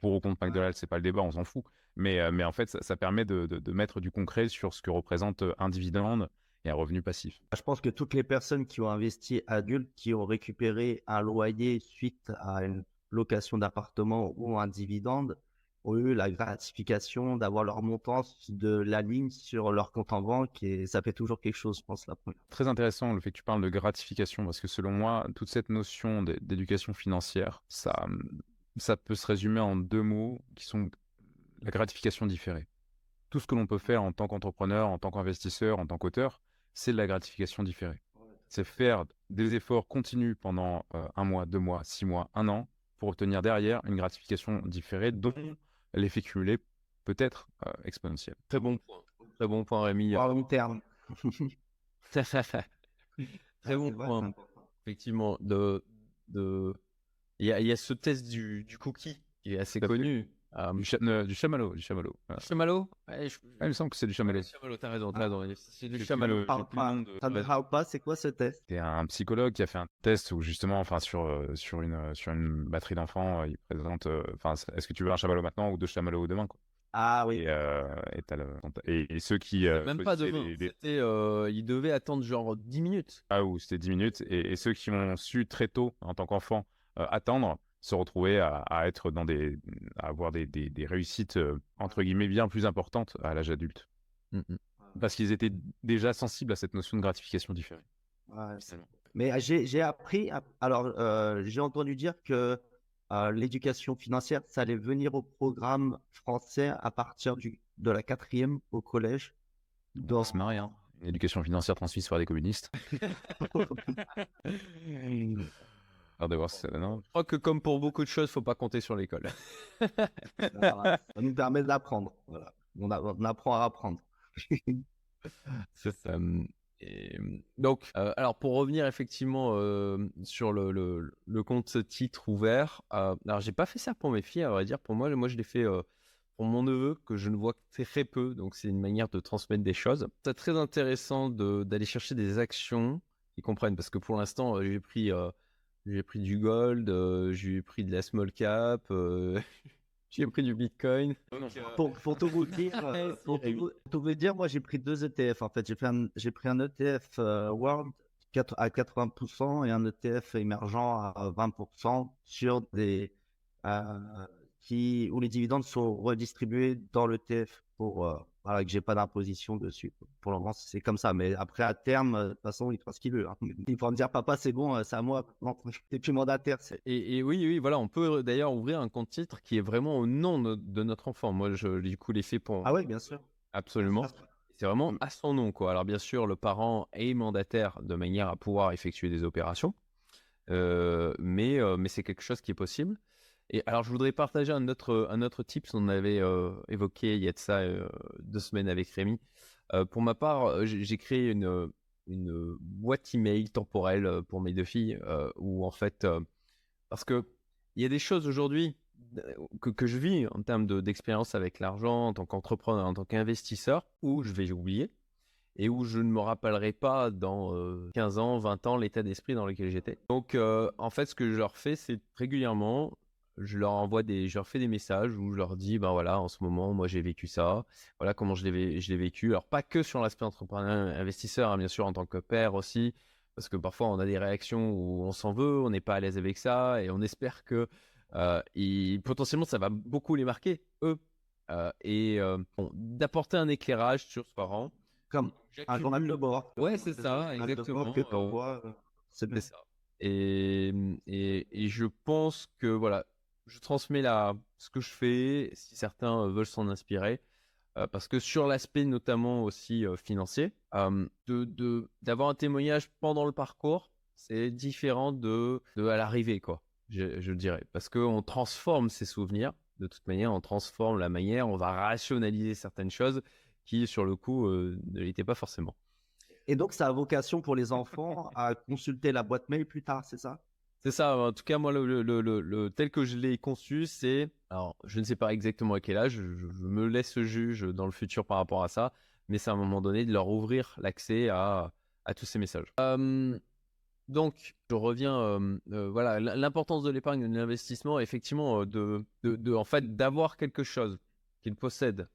Pour ou contre McDonald's, c'est pas le débat, on s'en fout. Mais, mais en fait, ça, ça permet de, de, de, mettre du concret sur ce que représente un dividende et un revenu passif. Je pense que toutes les personnes qui ont investi adultes, qui ont récupéré un loyer suite à une location d'appartement ou un dividende, ont eu la gratification d'avoir leur montant de la ligne sur leur compte en banque et ça fait toujours quelque chose, je pense, première. Très intéressant le fait que tu parles de gratification parce que selon moi, toute cette notion d'éducation financière, ça, ça peut se résumer en deux mots qui sont la gratification différée. Tout ce que l'on peut faire en tant qu'entrepreneur, en tant qu'investisseur, en tant qu'auteur, c'est de la gratification différée. C'est faire des efforts continus pendant euh, un mois, deux mois, six mois, un an pour obtenir derrière une gratification différée dont l'effet cumulé peut être euh, exponentiel. Très bon point. Très bon point, Rémi. À long terme. Très bon point. Effectivement, de, de... Il, y a, il y a ce test du, du cookie qui est assez connu. Um, du, cha euh, du, chamallow, du chamallow. Voilà. Chamallow? Ouais, je... ah, Il me semble que c'est du chamallow. Chamallow, t'as raison, t'as raison. C'est du chamallow. Pas, c'est quoi ce test? C'est un psychologue qui a fait un test où justement, enfin, sur, euh, sur, une, sur une batterie d'enfants, il présente, enfin, est-ce que tu veux un chamallow maintenant ou deux chamallows demain quoi? Ah oui. Et, euh, et, le... et, et, ceux qui. Euh, même pas demain. Les... Euh, ils devaient attendre genre 10 minutes. Ah, ou c'était 10 minutes. Et, ceux qui ont su très tôt, en tant qu'enfant, attendre, se retrouver à, à, être dans des. à avoir des, des, des réussites, entre guillemets, bien plus importantes à l'âge adulte. Mmh. Parce qu'ils étaient déjà sensibles à cette notion de gratification différée. Ouais, Mais j'ai appris. Alors, j'ai entendu dire que euh, l'éducation financière, ça allait venir au programme français à partir du, de la quatrième au collège. Dans... ce marrant, hein. Une éducation financière transmise par des communistes. De voir ça, non Je crois que comme pour beaucoup de choses, faut pas compter sur l'école. ça nous permet d'apprendre. Voilà. On, on, apprend à apprendre. C'est ça. Et donc, euh, alors pour revenir effectivement euh, sur le, le, le, compte titre ouvert, euh, alors j'ai pas fait ça pour mes filles, à vrai dire. Pour moi, moi je l'ai fait euh, pour mon neveu que je ne vois que très peu, donc c'est une manière de transmettre des choses. C'est très intéressant d'aller chercher des actions qui comprennent, parce que pour l'instant j'ai pris j'ai pris du gold, j'ai pris de la small cap. J'ai pris du Bitcoin. pour, pour, tout vous dire, pour tout, vous dire, moi j'ai pris deux ETF en fait. J'ai j'ai pris un ETF euh, World à 80% et un ETF émergent à 20% sur des euh, qui où les dividendes sont redistribués dans l'ETF pour euh, voilà, que j'ai pas d'imposition dessus. Pour le moment, c'est comme ça. Mais après, à terme, de toute façon, il fera ce qu'il veut. Hein. Il pourra me dire, papa, c'est bon, c'est à moi. Non, t'es plus mandataire. Et, et, oui, oui, voilà, on peut d'ailleurs ouvrir un compte titre qui est vraiment au nom de, de notre enfant. Moi, je, du coup, fait pour. Ah oui, bien sûr. Absolument. C'est vraiment à son nom, quoi. Alors, bien sûr, le parent est mandataire de manière à pouvoir effectuer des opérations. Euh, mais, euh, mais c'est quelque chose qui est possible. Et alors, je voudrais partager un autre, un autre tip qu'on avait euh, évoqué il y a de ça euh, deux semaines avec Rémi. Euh, pour ma part, j'ai créé une, une boîte email temporelle pour mes deux filles où en fait, parce que il y a des choses aujourd'hui que, que, je vis en termes d'expérience avec l'argent, en tant qu'entrepreneur, en tant qu'investisseur, où je vais oublier et où je ne me rappellerai pas dans 15 ans, 20 ans l'état d'esprit dans lequel j'étais. Donc, en fait, ce que je leur fais, c'est régulièrement, je leur envoie des, je leur fais des messages où je leur dis, ben voilà, en ce moment, moi j'ai vécu ça, voilà comment je l'ai, je l'ai vécu. Alors pas que sur l'aspect entrepreneur, investisseur, hein, bien sûr en tant que père aussi, parce que parfois on a des réactions où on s'en veut, on n'est pas à l'aise avec ça, et on espère que euh, potentiellement ça va beaucoup les marquer eux, euh, et euh, bon, d'apporter un éclairage sur ce parent. Comme un journal de bord. Ouais, c'est ça, exactement. C'est ça. Et, et, et, je pense que voilà, je transmets ce que je fais, si certains euh, veulent s'en inspirer. Euh, parce que sur l'aspect notamment aussi euh, financier, d'avoir un témoignage pendant le parcours, c'est différent de, de à l'arrivée, quoi, je, je dirais. Parce qu'on transforme ses souvenirs, de toute manière, on transforme la manière, on va rationaliser certaines choses qui, sur le coup, ne l'étaient pas forcément. Et donc, ça a vocation pour les enfants à consulter la boîte mail plus tard, c'est ça? C'est ça, en tout cas, moi, tel que je l'ai conçu, c'est. Alors, je ne sais pas exactement à quel âge, je, me laisse juge dans le futur par rapport à ça, mais c'est à un moment donné de leur ouvrir l'accès à, tous ces messages. donc, je reviens, voilà, l'importance de l'épargne de l'investissement, effectivement, de, de, en fait, d'avoir quelque chose qu'ils possèdent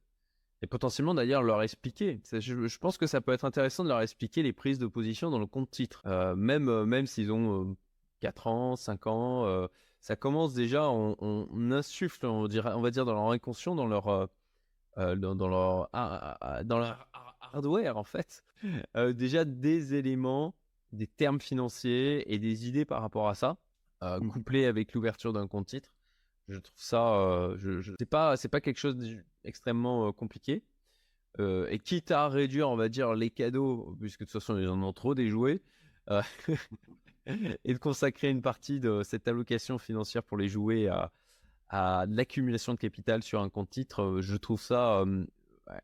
et potentiellement d'ailleurs leur expliquer. Je, pense que ça peut être intéressant de leur expliquer les prises de position dans le compte titre, même, même s'ils ont 4 ans, 5 ans. ça commence déjà, on, insuffle, on, on va dire, dans leur inconscient, dans leur, dans, leur, dans leur hardware en fait, déjà des éléments, des termes financiers et des idées par rapport à ça, mmh. couplés avec l'ouverture d'un compte titre. Je trouve ça, je, je c'est pas, c'est pas quelque chose d'extrêmement compliqué. et quitte à réduire, on va dire, les cadeaux, puisque de toute façon ils en ont trop des jouets, et de consacrer une partie de cette allocation financière pour les jouets à, l'accumulation de capital sur un compte titre, je trouve ça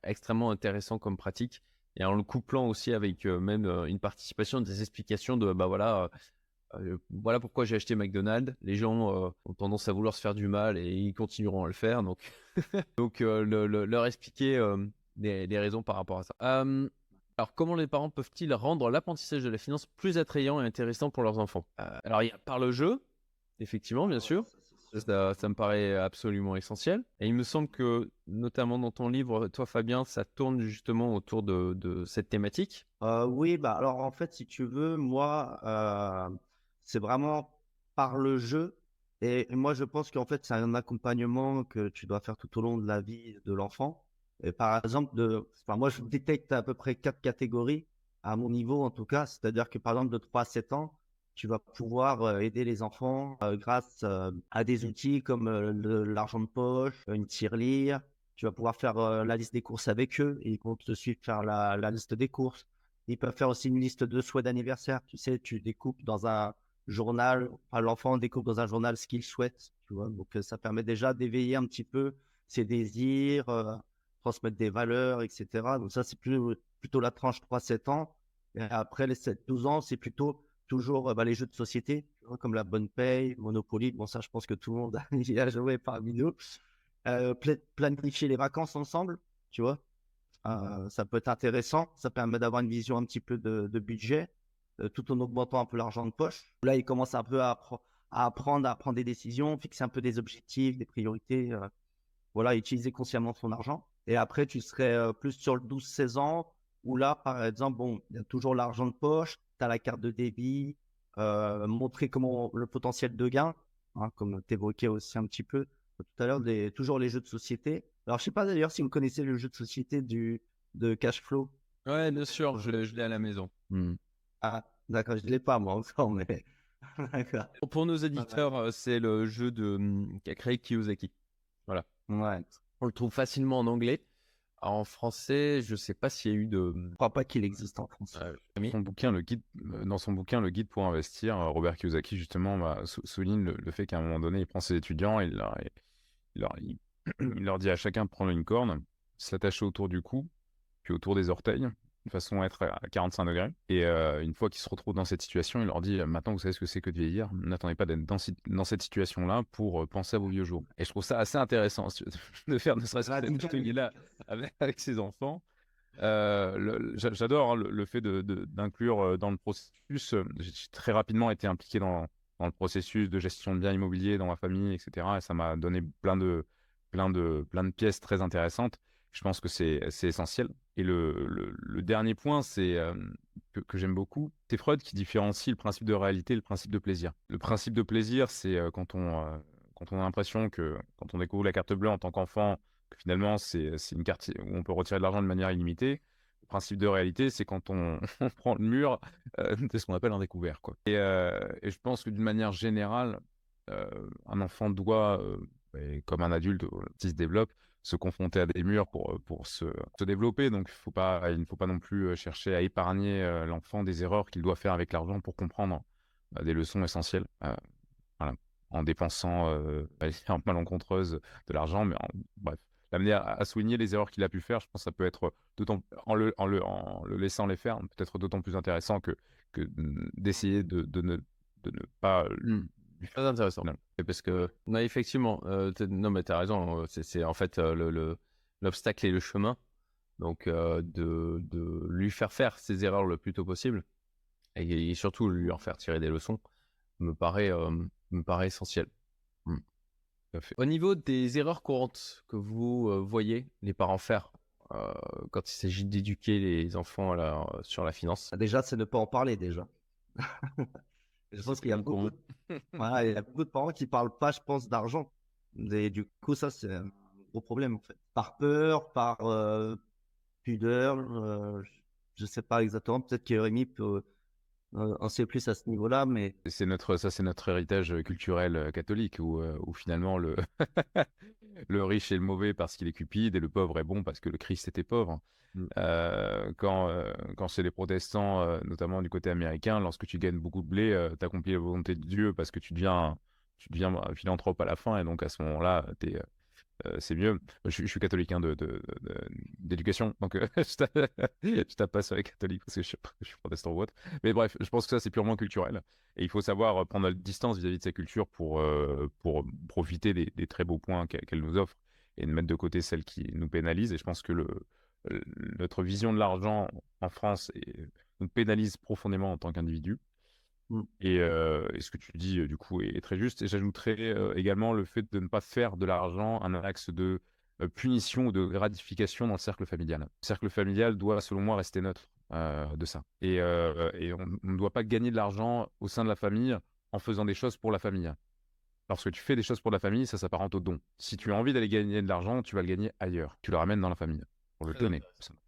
extrêmement intéressant comme pratique. Et en le couplant aussi avec même une participation, des explications de bah voilà, voilà pourquoi j'ai acheté McDonald's. Les gens ont tendance à vouloir se faire du mal et ils continueront à le faire. Donc, donc leur expliquer les, raisons par rapport à ça. Alors, comment les parents peuvent-ils rendre l'apprentissage de la finance plus attrayant et intéressant pour leurs enfants? Alors, il y a par le jeu, effectivement, bien sûr. Ça, me paraît absolument essentiel. Et il me semble que, notamment dans ton livre, toi Fabien, ça tourne justement autour de, cette thématique. Euh, oui, bah alors en fait, si tu veux, moi, euh, c'est vraiment par le jeu. Et moi, je pense qu'en fait, c'est un accompagnement que tu dois faire tout au long de la vie de l'enfant. Par exemple, de, moi, je détecte à peu près quatre catégories, à mon niveau en tout cas. C'est-à-dire que par exemple, de 3 à 7 ans, tu vas pouvoir aider les enfants grâce à des outils comme l'argent de poche, une tirelire. Tu vas pouvoir faire la liste des courses avec eux ils vont te suivre faire la, liste des courses. Ils peuvent faire aussi une liste de souhaits d'anniversaire. Tu sais, tu découpes dans un journal, l'enfant découpe dans un journal ce qu'il souhaite. Tu vois, donc ça permet déjà d'éveiller un petit peu ses désirs, transmettre des valeurs, etc. Donc ça, c'est plutôt la tranche 3-7 ans. Après les 7-12 ans, c'est plutôt toujours bah, les jeux de société, comme la bonne paye, Monopoly. Bon, ça, je pense que tout le monde a joué parmi nous. Euh, planifier les vacances ensemble, tu vois. Euh, ça peut être intéressant. Ça permet d'avoir une vision un petit peu de, budget, euh, tout en augmentant un peu l'argent de poche. Là, il commence un peu à, apprendre à prendre des décisions, fixer un peu des objectifs, des priorités. voilà, utiliser consciemment son argent. Et après, tu serais plus sur le 12-16 ans, où là, par exemple, bon, il y a toujours l'argent de poche, tu as la carte de débit, euh, montrer comment le potentiel de gain, hein, comme tu évoquais aussi un petit peu tout à l'heure, toujours les jeux de société. Alors, je sais pas d'ailleurs si vous connaissez le jeu de société du, de cash flow. Ouais, bien sûr, je, l'ai à la maison. Hmm. Ah, d'accord, je ne l'ai pas moi encore, mais. Pour nos éditeurs, euh, c'est le jeu de hmm, qu'a créé Kiyosaki. Voilà. Ouais. On le trouve facilement en anglais. En français, je ne sais pas s'il y a eu de. Je crois pas qu'il existe en français. son bouquin, le guide, euh, dans son bouquin, le guide pour investir, euh, Robert Kiyosaki justement bah, souligne le, fait qu'à un moment donné, il prend ses étudiants et il leur, il, il leur dit à chacun de prendre une corne, s'attacher autour du cou, puis autour des orteils, de façon à être à 45 degrés. Et euh, une fois qu'ils se retrouvent dans cette situation, il leur dit maintenant vous savez ce que c'est que de vieillir, n'attendez pas d'être dans, dans, cette situation-là pour euh, penser à vos vieux jours. Et je trouve ça assez intéressant de faire ne serait-ce que cette là avec, avec, ses enfants. Euh, j'adore hein, le, fait d'inclure dans le processus. J'ai très rapidement été impliqué dans, dans, le processus de gestion de biens immobiliers dans ma famille, etc. Et ça m'a donné plein de, plein, de, plein de pièces très intéressantes. Je pense que c'est essentiel. Et le, dernier point, c'est euh, que, j'aime beaucoup, c'est Freud qui différencie le principe de réalité et le principe de plaisir. Le principe de plaisir, c'est euh, quand on euh, quand on a l'impression que quand on découvre la carte bleue en tant qu'enfant, que finalement c'est une carte où on peut retirer de l'argent de manière illimitée. Le principe de réalité, c'est quand on, prend le mur de ce qu'on appelle un découvert. Quoi. Et, je pense que d'une manière générale, un enfant doit, comme un adulte qui se développe, se confronter à des murs pour, euh, pour se, se développer. Donc, faut pas, il ne faut pas non plus euh, chercher à épargner euh, l'enfant des erreurs qu'il doit faire avec l'argent pour comprendre bah, des leçons essentielles. voilà. En dépensant euh, malencontreuse de l'argent, mais bref, l'amener à, à, souligner les erreurs qu'il a pu faire, je pense ça peut être d'autant, en le, en le, en le laissant les faire, peut-être d'autant plus intéressant que, que d'essayer de, de, ne, de ne pas mmh. Très intéressant. Parce que, non, effectivement, euh, non, mais tu as raison, euh, c'est en fait euh, le l'obstacle et le chemin. Donc, de, de, lui faire faire ses erreurs le plus tôt possible. et, surtout lui en faire tirer des leçons me paraît, me paraît essentiel. Mmh. Au niveau des erreurs courantes que vous voyez les parents faire quand il s'agit d'éduquer les enfants sur la finance? Déjà, c'est ne pas en parler déjà. je pense qu'il y a beaucoup, voilà, il y a beaucoup de parents qui parlent pas, je pense, d'argent. Et du coup, ça, c'est un gros problème en fait. Par peur, par pudeur, je sais pas exactement. Peut-être que Rémi peut en sait plus à ce niveau-là, mais c'est notre ça c'est notre héritage culturel catholique où, où finalement le le riche est le mauvais parce qu'il est cupide et le pauvre est bon parce que le Christ était pauvre. Mmh. quand quand c'est les protestants, notamment du côté américain, lorsque tu gagnes beaucoup de blé, tu accomplis la volonté de Dieu parce que tu deviens tu deviens philanthrope à la fin et donc à ce moment-là, tu es euh, c'est mieux. Je, suis catholique hein, d'éducation, donc euh, je, tape, pas sur les catholiques parce que je, suis protestant ou autre. Mais bref, je pense que ça, c'est purement culturel. Et il faut savoir prendre la distance vis-à-vis de sa culture pour, euh, pour profiter des, très beaux points qu'elle nous offre et de mettre de côté celles qui nous pénalisent. Et je pense que notre vision de l'argent en France nous pénalise profondément en tant qu'individu. Mmh. Et, ce que tu dis, du coup, est, très juste. Et j'ajouterais également le fait de ne pas faire de l'argent un axe de punition ou de gratification dans le cercle familial. Le cercle familial doit, selon moi, rester neutre de ça. Et, on ne doit pas gagner de l'argent au sein de la famille en faisant des choses pour la famille. Lorsque tu fais des choses pour la famille, ça s'apparente au don. Si tu as envie d'aller gagner de l'argent, tu vas le gagner ailleurs. Tu le ramènes dans la famille pour le donner.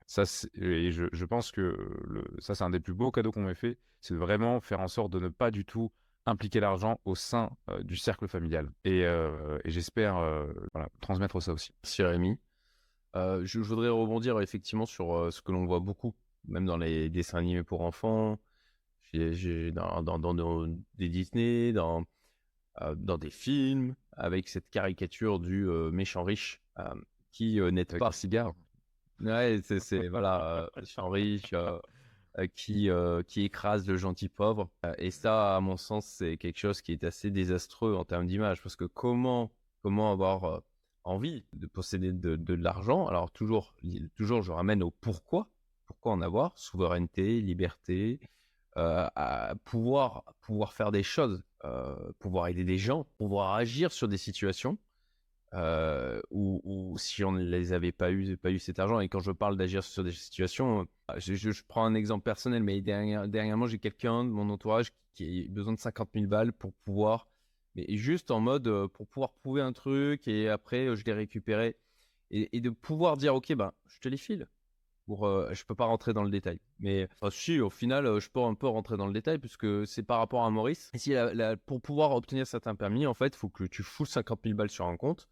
Ça, et je, pense que le, ça, c'est un des plus beaux cadeaux qu'on m'ait fait, c'est de vraiment faire en sorte de ne pas du tout impliquer l'argent au sein euh, du cercle familial. Et, euh, j'espère euh, transmettre ça aussi. Merci Rémi. Je, voudrais rebondir effectivement sur ce que l'on voit beaucoup, même dans les dessins animés pour enfants, dans, dans, des Disney, dans, dans des films, avec cette caricature du méchant riche qui n'aide pas. cigare. Ouais, c'est voilà, euh, riche euh, euh, qui qui écrase le gentil pauvre. et ça, à mon sens, c'est quelque chose qui est assez désastreux en termes d'image, parce que comment comment avoir envie de posséder de, de, l'argent? Alors toujours toujours, je ramène au pourquoi. Pourquoi en avoir? Souveraineté, liberté, à pouvoir pouvoir faire des choses, pouvoir aider des gens, pouvoir agir sur des situations euh, ou, si on ne les avait pas eu, pas eu cet argent. Et quand je parle d'agir sur des situations, euh, je, prends un exemple personnel, mais dernièrement, j'ai quelqu'un de mon entourage qui, a besoin de 50 000 balles pour pouvoir, mais juste en mode euh, pour pouvoir prouver un truc et après je les récupérer et, de pouvoir dire ok ben je te les file. Pour, je peux pas rentrer dans le détail, mais si au final je peux un peu rentrer dans le détail puisque c'est par rapport à Maurice. Si pour pouvoir obtenir certains permis, en fait, faut que tu fous 50 000 balles sur un compte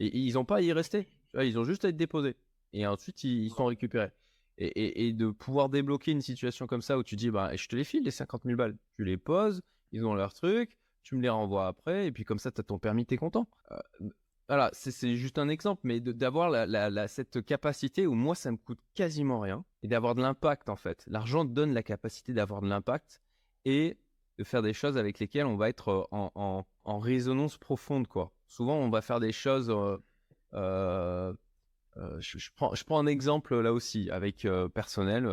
et, ils n'ont pas à y rester. Ils ont juste à être déposés. Et ensuite, ils, sont récupérés. Et, de pouvoir débloquer une situation comme ça où tu dis, bah, je te les file, les 50 000 balles. Tu les poses, ils ont leur truc, tu me les renvoies après, et puis comme ça, tu as ton permis, tu es content. Euh, voilà, c'est juste un exemple, mais d'avoir cette capacité où moi, ça me coûte quasiment rien, et d'avoir de l'impact en fait. L'argent donne la capacité d'avoir de l'impact et de faire des choses avec lesquelles on va être en, en résonance profonde, quoi souvent on va faire des choses. Euh, euh, euh, je, prends, un exemple là aussi avec personnel.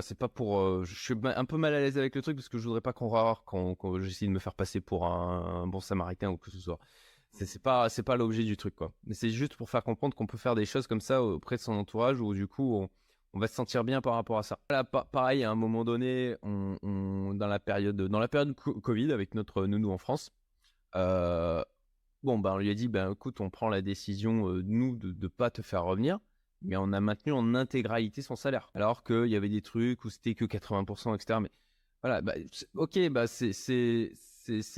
c'est pas pour. je suis un peu mal à l'aise avec le truc parce que je voudrais pas qu'on rare quand, j'essaie de me faire passer pour un, bon samaritain ou que ce soit. C'est pas pas l'objet du truc quoi. Mais c'est juste pour faire comprendre qu'on peut faire des choses comme ça auprès de son entourage où du coup on, va se sentir bien par rapport à ça. pareil, à un moment donné, on, dans la période dans la période Covid avec notre nounou en France, Bon, ben, on lui a dit, ben, écoute, on prend la décision, euh, nous, de ne pas te faire revenir, mais on a maintenu en intégralité son salaire. Alors qu'il y avait des trucs où c'était que 80%, etc. Mais voilà, bah, ok, bah, c'est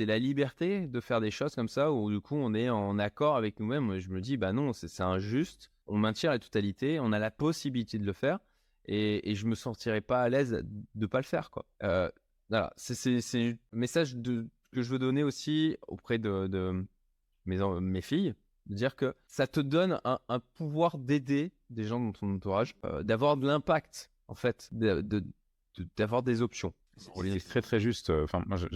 la liberté de faire des choses comme ça, où du coup, on est en accord avec nous-mêmes. Je me dis, bah non, c'est injuste. On maintient la totalité, on a la possibilité de le faire, et, et je me sentirais pas à l'aise de pas le faire, quoi. Euh, voilà, c'est un message que je veux donner aussi auprès de mes, mes filles, de dire que ça te donne un, pouvoir d'aider des gens dans ton entourage, euh, d'avoir de l'impact, en fait, d'avoir de, des options. C'est très très juste. Enfin, moi, je,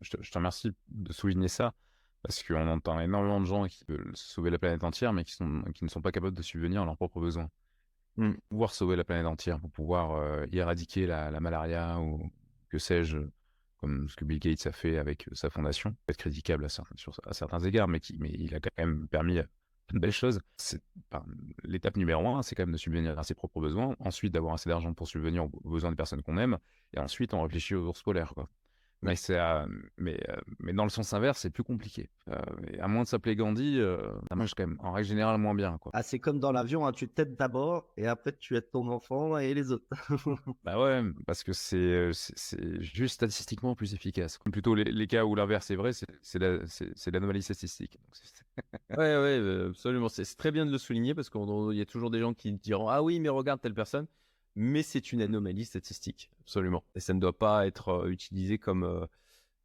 je, te, remercie de souligner ça parce qu'on entend énormément de gens qui veulent sauver la planète entière, mais qui, sont, qui ne sont pas capables de subvenir à leurs propres besoins. Pour mmh. pouvoir sauver la planète entière, pour pouvoir euh, éradiquer la, malaria ou que sais-je, comme ce que Bill Gates a fait avec sa fondation, peut être critiquable à certains, égards, mais, il a quand même permis de belles choses. L'étape numéro un, c'est quand même de subvenir à ses propres besoins, ensuite d'avoir assez d'argent pour subvenir aux besoins des personnes qu'on aime, et ensuite on réfléchit aux ours polaires. Quoi. Mais, c'est, mais, mais dans le sens inverse, c'est plus compliqué. à moins de s'appeler Gandhi, ça marche quand même en règle générale moins bien. Quoi. Ah, c'est comme dans l'avion, hein, tu t'aides d'abord et après tu aides ton enfant et les autres. bah ouais, parce que c'est, c'est, juste statistiquement plus efficace. Plutôt les, les cas où l'inverse est vrai, c'est, c'est, c'est, l'anomalie statistique. ouais, ouais, absolument. C'est, très bien de le souligner parce qu'il y a toujours des gens qui diront Ah oui, mais regarde telle personne mais c'est une anomalie statistique, absolument. Et ça ne doit pas être euh, utilisé comme, euh,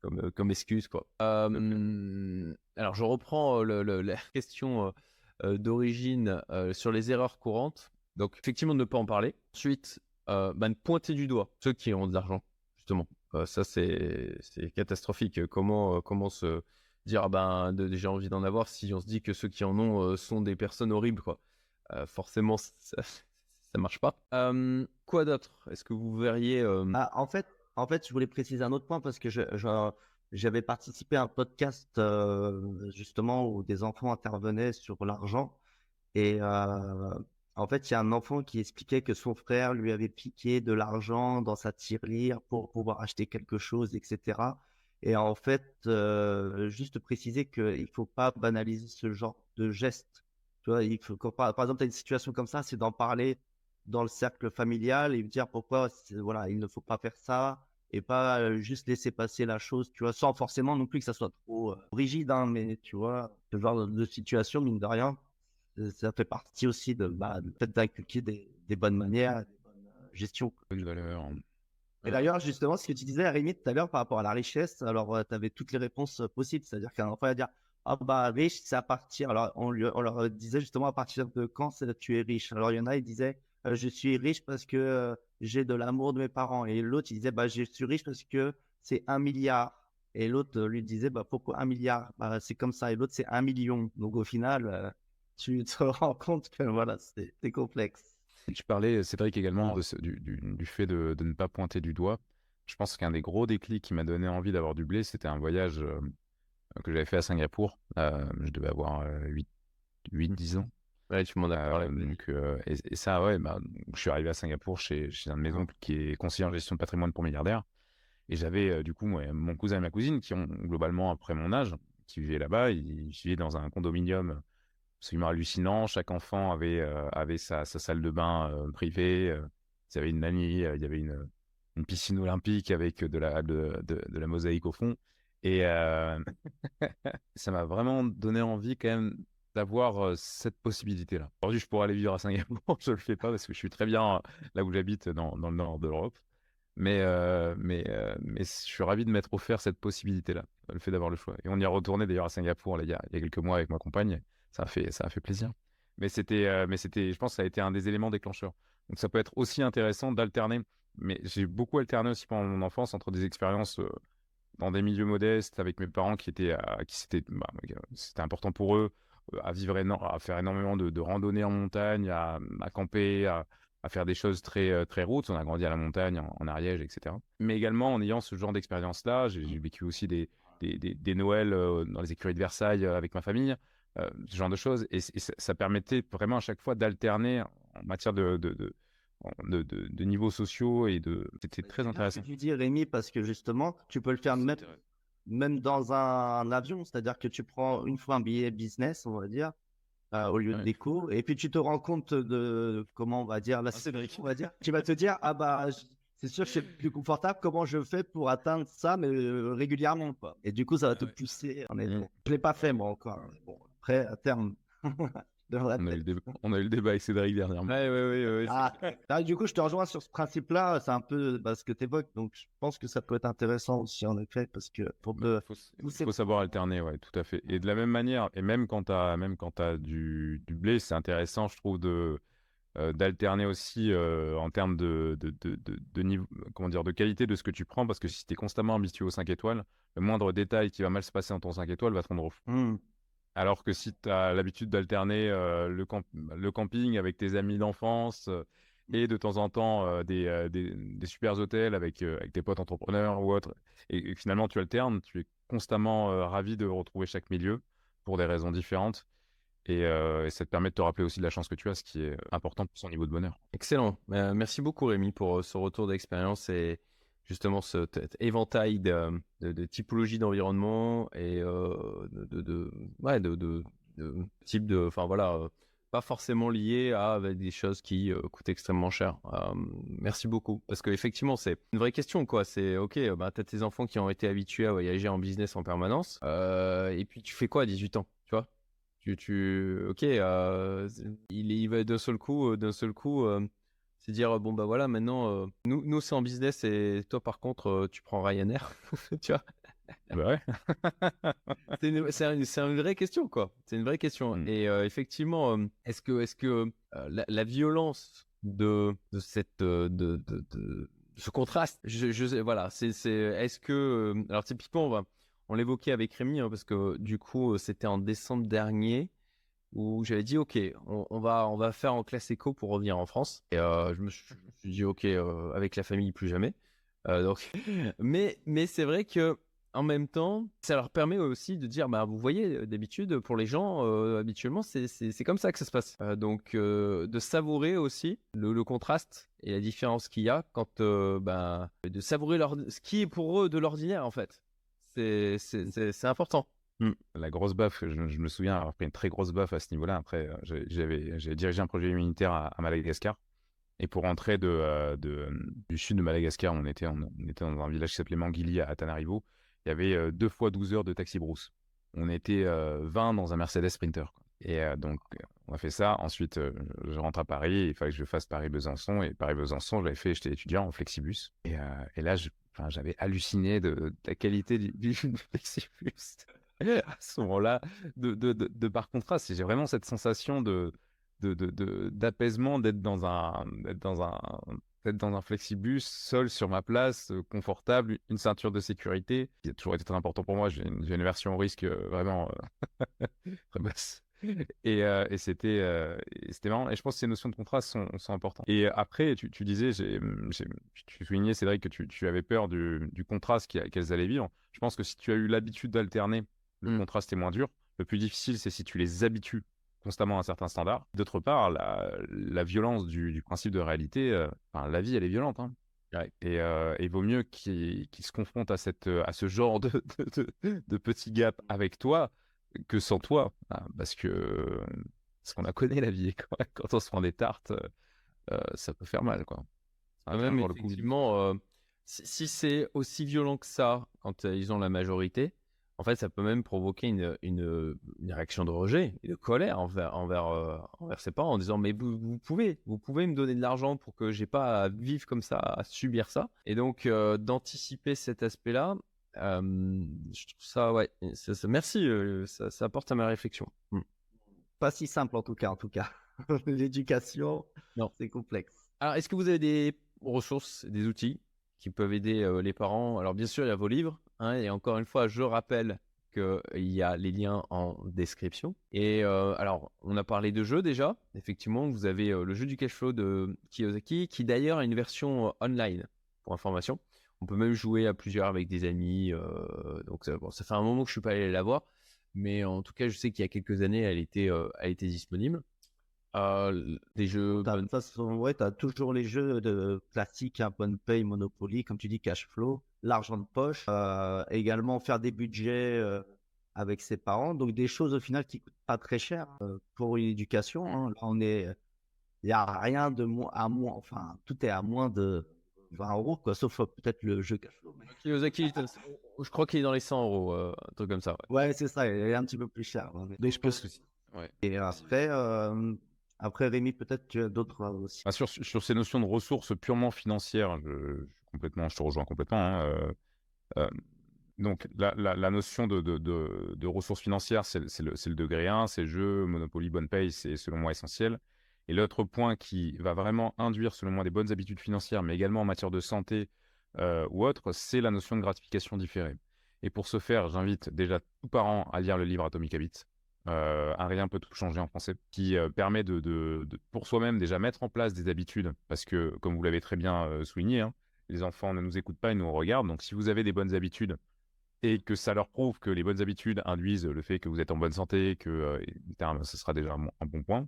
comme, euh, comme excuse. Quoi. alors, je reprends la question d'origine sur les erreurs courantes. Donc, effectivement, ne pas en parler. Ensuite, ben, pointer du doigt ceux qui ont de l'argent, justement. ça, c'est catastrophique. Comment, comment se dire, ah ben, j'ai envie d'en avoir si on se dit que ceux qui en ont sont des personnes horribles, quoi. forcément, ça, ça marche pas. quoi d'autre? Est-ce que vous verriez ah, En fait, en fait, je voulais préciser un autre point parce que j'avais participé à un podcast justement où des enfants intervenaient sur l'argent et en fait, il y a un enfant qui expliquait que son frère lui avait piqué de l'argent dans sa tirelire pour pouvoir acheter quelque chose, etc. Et en fait, juste préciser qu'il ne faut pas banaliser ce genre de geste. Tu vois, il faut, par, exemple, tu as une situation comme ça, c'est d'en parler dans le cercle familial et me dire pourquoi voilà il ne faut pas faire ça et pas juste laisser passer la chose tu vois sans forcément non plus que ça soit trop rigide hein, mais tu vois ce genre de situation mine de rien ça fait partie aussi de bah, fait d'inculquer des, des, bonnes manières des bonnes gestions et d'ailleurs justement ce que tu disais Rémi tout à l'heure par rapport à la richesse alors tu avais toutes les réponses possibles. C'est à dire qu'un enfant va dire ah bah riche c'est à partir alors on, lui, on leur disait justement à partir de quand tu es riche? Alors il y en a ils disaient euh, je suis riche parce que j'ai de l'amour de mes parents. Et l'autre, il disait, bah, je suis riche parce que c'est un milliard. Et l'autre lui disait, bah, pourquoi un milliard? Bah, C'est comme ça. Et l'autre, c'est un million. Donc au final, euh, tu te rends compte que voilà, c'est complexe. Tu parlais, Cédric, également du, du, fait de, de, ne pas pointer du doigt. Je pense qu'un des gros déclics qui m'a donné envie d'avoir du blé, c'était un voyage que j'avais fait à Singapour. je devais avoir 8-10 ans. Ouais, tu m'en as parlé. donc, et, ça, ouais, bah, je suis arrivé à Singapour chez, chez un de mes oncles qui est conseiller en gestion de patrimoine pour milliardaires. Et j'avais du coup mon cousin et ma cousine qui ont globalement après mon âge, qui vivaient là-bas. Ils, vivaient dans un condominium absolument hallucinant. Chaque enfant avait, avait sa, sa, salle de bain privée. il y avait une nanny, il y avait une, une piscine olympique avec de la, de, de, de la mosaïque au fond. Et ça m'a vraiment donné envie quand même d'avoir cette possibilité-là. Aujourd'hui, je pourrais aller vivre à Singapour, je ne le fais pas parce que je suis très bien là où j'habite dans, le nord de l'Europe. Mais, mais, je suis ravi de m'être offert cette possibilité-là, le fait d'avoir le choix. Et on y a retourné d'ailleurs à Singapour il, y a, il, y a, quelques mois avec ma compagne. Ça a fait, ça a fait plaisir. Mais c'était, mais c'était, je pense que ça a été un des éléments déclencheurs. Donc ça peut être aussi intéressant d'alterner. Mais j'ai beaucoup alterné aussi pendant mon enfance entre des expériences dans des milieux modestes avec mes parents qui étaient, qui c'était, bah, c'était important pour eux à vivre à faire énormément de, de randonnées en montagne, à, camper, à, faire des choses très euh, très routes. On a grandi à la montagne, en, Ariège, etc. Mais également en ayant ce genre d'expérience-là, j'ai vécu aussi des, des, des, Noëls euh, dans les écuries de Versailles euh, avec ma famille, ce genre de choses. Et, ça, permettait vraiment à chaque fois d'alterner en matière de, de, de de, de, niveaux sociaux et de c'était très intéressant. Tu dis Rémi parce que justement tu peux le faire même même dans un, avion, c'est-à-dire que tu prends une fois un billet business, on va dire, euh, au lieu de d'éco, et puis tu te rends compte de comment on va dire la ah, on va dire, tu vas te dire ah bah c'est sûr que c'est plus confortable, comment je fais pour atteindre ça mais euh, régulièrement quoi. Et du coup ça va te pousser. En mmh. Je l'ai pas fait moi encore. Bon après à terme. On a, eu le débat, avec Cédric dernièrement. Ouais, ouais, ouais, ah, ah, du coup, je te rejoins sur ce principe-là. C'est un peu bah, ce que tu évoques. Donc, je pense que ça peut être intéressant aussi, en effet, parce que pour Il faut, savoir alterner, ouais, tout à fait. Et de la même manière, et même quand tu as, même quand as du, du blé, c'est intéressant, je trouve, de. Euh, d'alterner aussi euh, en termes de, de, de, de, niveau, comment dire, de qualité de ce que tu prends, parce que si tu es constamment habitué aux 5 étoiles, le moindre détail qui va mal se passer dans ton 5 étoiles va te rendre fou. Mmh. Alors que si tu as l'habitude d'alterner le, le, camping avec tes amis d'enfance et de temps en temps des, des, super hôtels avec, avec tes potes entrepreneurs ou autres. Et, finalement, tu alternes, tu es constamment ravi de retrouver chaque milieu pour des raisons différentes. Et, et, ça te permet de te rappeler aussi de la chance que tu as, ce qui est important pour son niveau de bonheur. Excellent. merci beaucoup Rémi pour ce retour d'expérience et justement cet éventail de, de, typologie d'environnement et de, de, de, de, type de, enfin voilà, pas forcément lié à des choses qui coûtent extrêmement cher. merci beaucoup. Parce qu'effectivement, c'est une vraie question, quoi. C'est, ok, bah, tu as tes enfants qui ont été habitués à voyager en business en permanence. et puis, tu fais quoi à 18 ans, tu vois? Tu, tu, ok, il, il va d'un seul coup, d'un seul coup, c'est dire bon bah voilà maintenant nous nous c'est en business et toi par contre tu prends Ryanair tu vois? Bah ouais. c'est une, une, vraie question quoi c'est une vraie question mmh. et effectivement est-ce que est-ce que la, violence de, de cette de, de, de, ce contraste je, je voilà c'est c'est est-ce que alors typiquement on va on l'évoquait avec Rémi hein, parce que du coup c'était en décembre dernier où j'avais dit ok, on, va on va faire en classe éco pour revenir en France. Et euh, je, me suis, dit ok, euh, avec la famille plus jamais. Euh, donc, mais mais c'est vrai que en même temps, ça leur permet aussi de dire bah vous voyez d'habitude pour les gens habituellement c'est c'est comme ça que ça se passe. donc de savourer aussi le, contraste et la différence qu'il y a quand bah, de savourer leur, ce qui est pour eux de l'ordinaire en fait. C'est c'est important. Mmh. La grosse baffe, je, me souviens avoir pris une très grosse baffe à ce niveau-là. Après, euh, j'avais dirigé un projet humanitaire à, Madagascar. Et pour rentrer de, euh, de, du sud de Madagascar, on était, on, était dans un village qui s'appelait Manguili à Tanarivo. Il y avait euh, deux fois 12 heures de taxi brousse. On était 20 dans un Mercedes Sprinter. Et donc, on a fait ça. Ensuite, je rentre à Paris. Il fallait que je fasse Paris-Besançon. Et Paris-Besançon, je l'avais fait, j'étais étudiant en flexibus. Et, là, j'avais halluciné de, de, la qualité du, du flexibus. à ce moment-là, de, de, de, par contraste. J'ai vraiment cette sensation de, d'apaisement d'être dans un, dans un, dans un flexibus, seul sur ma place, euh, confortable, une ceinture de sécurité, qui a toujours été très important pour moi. J'ai une, version au risque euh, vraiment euh, très basse. Et, et c'était c'était marrant. Et je pense que ces notions de contraste sont, sont importantes. Et après, tu, tu disais, j'ai, tu soulignais, Cédric, que tu, tu avais peur du, du contraste qu'elles allaient vivre. Je pense que si tu as eu l'habitude d'alterner le mmh. contraste est moins dur. Le plus difficile, c'est si tu les habitues constamment à un certain standard. D'autre part, la, violence du, principe de réalité, euh, la vie, elle est violente. Hein. Et euh, il vaut mieux qu'ils se confrontent à, cette, à ce genre de, de, petits gaps avec toi que sans toi. Hein, parce que ce qu'on a connu la vie. Quand, on se prend des tartes, euh, ça peut faire mal. Quoi. même, effectivement, si, si c'est aussi violent que ça quand ils ont la majorité, en fait, ça peut même provoquer une, une, réaction de rejet et de colère envers, envers, euh, envers ses parents en disant Mais vous, pouvez, vous pouvez me donner de l'argent pour que j'ai pas à vivre comme ça, à subir ça. Et donc, euh, d'anticiper cet aspect-là, euh, je trouve ça, ouais, merci, ça, ça, apporte à ma réflexion. Hmm. Pas si simple en tout cas, en tout cas. L'éducation, c'est complexe. Alors, est-ce que vous avez des ressources, des outils qui peuvent aider les parents? Alors, bien sûr, il y a vos livres Hein, et encore une fois, je rappelle qu'il y a les liens en description. Et euh, alors, on a parlé de jeux déjà. Effectivement, vous avez euh, le jeu du cash flow de Kiyosaki, qui d'ailleurs a une version euh, online, pour information. On peut même jouer à plusieurs avec des amis. donc, ça, ça fait un moment que je suis pas allé la voir. Mais en tout cas, je sais qu'il y a quelques années, elle était, elle était disponible. Des jeux. De toute façon, ouais, tu as toujours les jeux de classiques, un hein, Pay, Monopoly, comme tu dis, cash flow l'argent de poche, euh, également faire des budgets euh, avec ses parents, donc des choses au final qui coûtent pas très cher euh, pour une éducation. Hein. on est, il y a rien de moins à moins, enfin tout est à moins de 20 euros, quoi, sauf peut-être le jeu cash flow. je crois qu'il est dans les 100 euros, un truc comme ça. Ouais, c'est ça, il est un petit peu plus cher. Mais, je pense aussi. Et après, après Rémi, peut-être tu as d'autres aussi. Ah, sur, ces notions de ressources purement financières, je, complètement, je te rejoins complètement. Hein, euh, euh, donc, la, notion de, ressources financières, c'est le, le, degré 1, c'est jeu, Monopoly, bonne paye, c'est selon moi essentiel. Et l'autre point qui va vraiment induire, selon moi, des bonnes habitudes financières, mais également en matière de santé euh, ou autre, c'est la notion de gratification différée. Et pour ce faire, j'invite déjà tout parent à lire le livre Atomic Habits. Un rien peut tout changer en français, qui permet de, de, pour soi-même déjà mettre en place des habitudes, parce que comme vous l'avez très bien souligné, hein, les enfants ne nous écoutent pas, ils nous regardent. Donc si vous avez des bonnes habitudes et que ça leur prouve que les bonnes habitudes induisent le fait que vous êtes en bonne santé, que ce sera déjà un, bon point.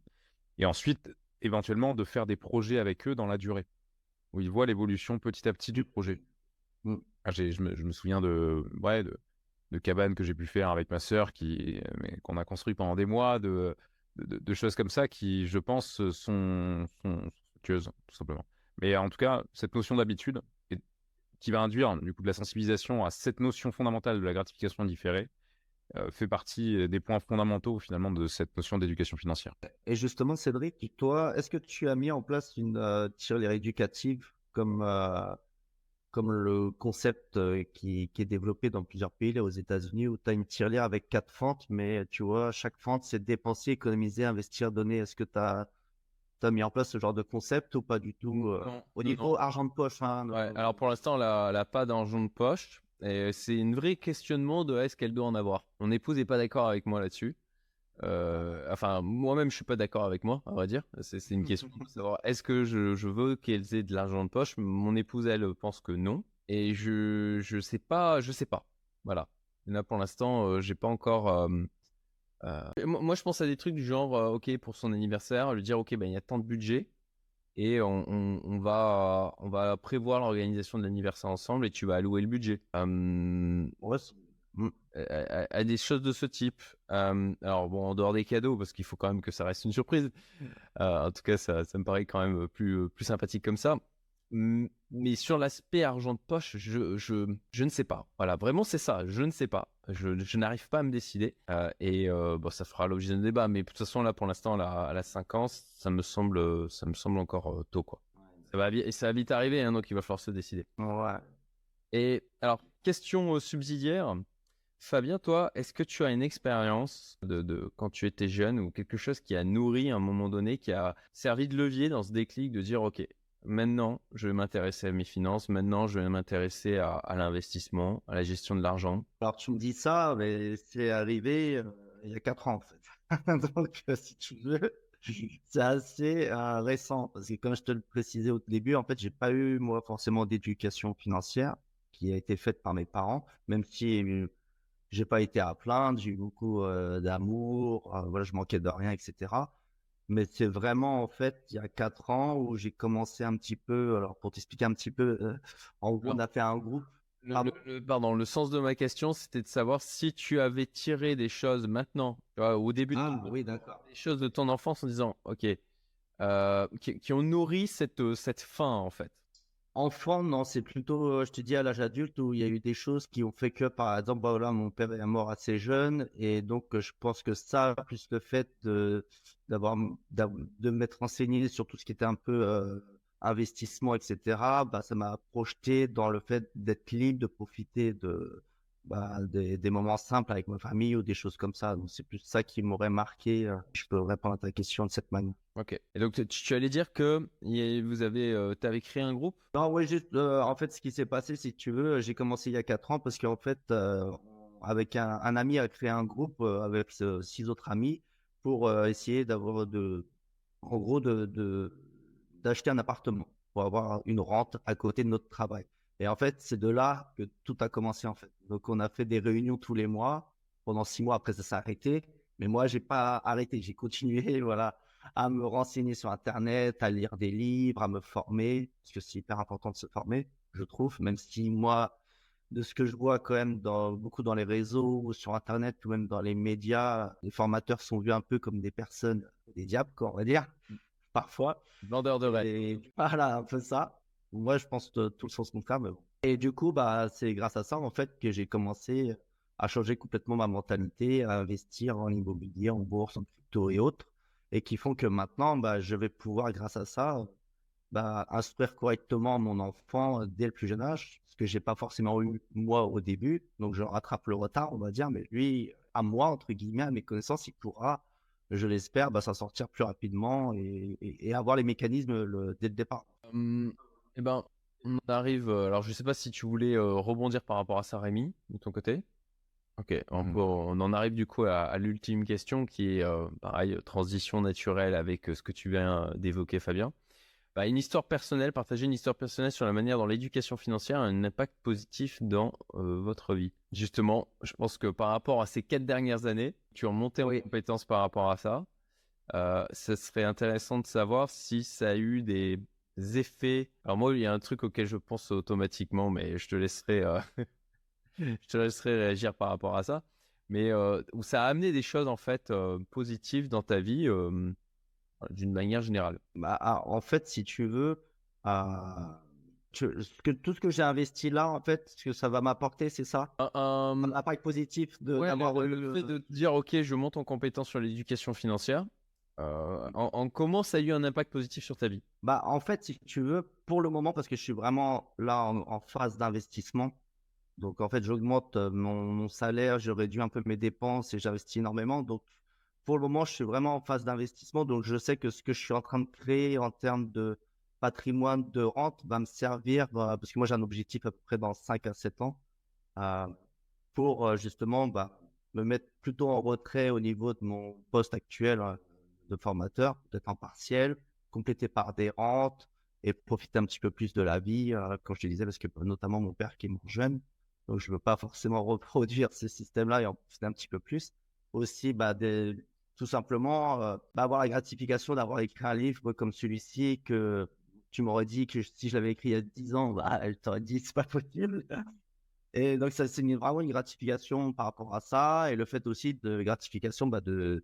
Et ensuite, éventuellement, de faire des projets avec eux dans la durée, où ils voient l'évolution petit à petit du projet. Mmh. Ah, je, me, souviens de, ouais, de, de cabanes que j'ai pu faire avec ma sœur, qui, qu'on a construit pendant des mois, de, de, choses comme ça qui, je pense, sont, sont fructueuses, tout simplement. Mais en tout cas, cette notion d'habitude, qui va induire du coup de la sensibilisation à cette notion fondamentale de la gratification différée, euh, fait partie des points fondamentaux finalement de cette notion d'éducation financière. Et justement, Cédric, toi, est-ce que tu as mis en place une euh, tirelire éducative comme euh, comme le concept qui, qui, est développé dans plusieurs pays, aux États-Unis, où tu as une tirelire avec quatre fentes, mais tu vois, chaque fente, c'est dépenser, économiser, investir, donner. Est-ce que tu as tu as mis en place ce genre de concept ou pas du tout euh, Au niveau argent de poche. Hein, alors pour l'instant, elle n'a pas d'argent de poche. Et c'est une vraie questionnement de est-ce qu'elle doit en avoir? Mon épouse n'est pas d'accord avec moi là-dessus. Euh, enfin, moi-même, je suis pas d'accord avec moi, à vrai dire. C'est une question de savoir est-ce que je, je veux qu'elle ait de l'argent de poche? Mon épouse, elle, pense que non. Et je je sais pas, je sais pas. Voilà. Là, pour l'instant, euh, j'ai pas encore euh, moi, je pense à des trucs du genre, euh, ok, pour son anniversaire, lui dire, ok, ben il y a tant de budget et on, va, on va prévoir l'organisation de l'anniversaire ensemble et tu vas allouer le budget. Hum, hum, à, des choses de ce type. Alors bon, en dehors des cadeaux, parce qu'il faut quand même que ça reste une surprise. Euh, en tout cas, ça, ça, me paraît quand même plus, plus sympathique comme ça mais sur l'aspect argent de poche, je, je, je, ne sais pas. Voilà, vraiment, c'est ça. Je ne sais pas. Je, je n'arrive pas à me décider. Euh, et bon, ça fera l'objet d'un débat. Mais de toute façon, là, pour l'instant, à la 5 ans, ça me semble, ça me semble encore tôt. Quoi. Ça, va, et ça va vite arriver, hein, donc il va falloir se décider. Ouais. Et alors, question subsidiaire. Fabien, toi, est-ce que tu as une expérience de, quand tu étais jeune ou quelque chose qui a nourri à un moment donné, qui a servi de levier dans ce déclic de dire, OK, maintenant, je vais m'intéresser à mes finances. Maintenant, je vais m'intéresser à, l'investissement, à la gestion de l'argent? Alors, tu me dis ça, mais c'est arrivé euh, il y a quatre ans, en fait. Donc, euh, si tu veux, c'est assez euh, récent. Parce que, comme je te le précisais au début, en fait, j'ai pas eu, moi, forcément d'éducation financière qui a été faite par mes parents, même si j'ai pas été à plaindre, j'ai eu beaucoup d'amour, voilà, je manquais de rien, etc. Mais c'est vraiment, en fait, il y a quatre ans où j'ai commencé un petit peu, alors pour t'expliquer un petit peu, euh, en gros, on a fait un groupe. Le, pardon, le sens de ma question, c'était de savoir si tu avais tiré des choses maintenant, au début de ah, oui, d'accord. des choses de ton enfance en disant, ok, euh, qui, qui, ont nourri cette, cette fin, en fait. Enfant, non, c'est plutôt, euh, je te dis, à l'âge adulte où il y a eu des choses qui ont fait que, par exemple, bah, voilà, mon père est mort assez jeune et donc euh, je pense que ça, plus le fait de d'avoir de m'être renseigné sur tout ce qui était un peu euh, investissement, etc., bah, ça m'a projeté dans le fait d'être libre, de profiter de bah, des, moments simples avec ma famille ou des choses comme ça. Donc c'est plus ça qui m'aurait marqué. Euh, je peux répondre à ta question de cette manière. Ok. Et donc tu, allais dire que vous avez, euh, avais créé un groupe? Non, oui, juste. Euh, en fait, ce qui s'est passé, si tu veux, j'ai commencé il y a quatre ans parce qu'en fait, avec un, ami a créé un groupe avec six autres amis pour essayer d'avoir de, en gros, de d'acheter un appartement pour avoir une rente à côté de notre travail. Et en fait, c'est de là que tout a commencé en fait. Donc on a fait des réunions tous les mois. Pendant six mois, après ça s'est arrêté. Mais moi, j'ai pas arrêté. J'ai continué, voilà, à me renseigner sur Internet, à lire des livres, à me former, parce que c'est hyper important de se former, je trouve. Même si moi, de ce que je vois quand même dans beaucoup dans les réseaux ou sur Internet ou même dans les médias, les formateurs sont vus un peu comme des personnes, des diables, quoi, on va dire, mmh. parfois. Vendeurs de rêve. Voilà, un peu ça. Moi, je pense tout le sens contraire, mais bon. Et du coup, bah, c'est grâce à ça, en fait, que j'ai commencé à changer complètement ma mentalité, à investir en immobilier, en bourse, en crypto et autres, et qui font que maintenant, bah, je vais pouvoir, grâce à ça, bah, instruire correctement mon enfant dès le plus jeune âge, ce que j'ai pas forcément eu moi au début. Donc, je rattrape le retard, on va dire, mais lui, à moi, entre guillemets, à mes connaissances, il pourra, je l'espère, bah, s'en sortir plus rapidement et, avoir les mécanismes dès le départ. Hum, eh ben, on arrive. Euh, alors, je sais pas si tu voulais euh, rebondir par rapport à ça, Rémi, de ton côté. Ok, on, on en arrive du coup à, à l'ultime question qui est, euh, pareil, transition naturelle avec ce que tu viens d'évoquer, Fabien. Bah, une histoire personnelle, partager une histoire personnelle sur la manière dont l'éducation financière a un impact positif dans votre vie. Justement, je pense que par rapport à ces quatre dernières années, tu as monté en Oui. compétence par rapport à ça. Ce serait intéressant de savoir si ça a eu des effets. Alors moi, il y a un truc auquel je pense automatiquement, mais je te laisserai, euh, je te laisserai réagir par rapport à ça. Mais euh, où ça a amené des choses en fait euh, positives dans ta vie euh, d'une manière générale. Bah, ah, en fait, si tu veux, euh, tu- ce que, tout ce que j'ai investi là, en fait, ce que ça va m'apporter, c'est ça? Un- impact positif de Ouais, le, fait de te dire, ok, je monte en compétence sur l'éducation financière. Euh, en, en comment ça a eu un impact positif sur ta vie? Bah, en fait, si tu veux, pour le moment, parce que je suis vraiment là en, phase d'investissement, donc en fait, j'augmente euh, mon, salaire, je réduis un peu mes dépenses et j'investis énormément. Donc, pour le moment, je suis vraiment en phase d'investissement. Donc, je sais que ce que je suis en train de créer en termes de patrimoine, de rente, va me servir, bah, parce que moi, j'ai un objectif à peu près dans 5 à 7 ans, euh, pour euh, justement bah, me mettre plutôt en retrait au niveau de mon poste actuel euh, de formateur, peut-être en partiel, complété par des rentes et profiter un petit peu plus de la vie, euh, comme je te disais, parce que notamment mon père qui est mort jeune, donc je veux pas forcément reproduire ce système-là et en profiter un petit peu plus. Aussi, bah, tout simplement, euh, bah, avoir la gratification d'avoir écrit un livre comme celui-ci que tu m'aurais dit que si je l'avais écrit il y a 10 ans, bah, elle t'aurait dit c'est pas possible. Et donc, ça, c'est vraiment une gratification par rapport à ça et le fait aussi de gratification bah, de,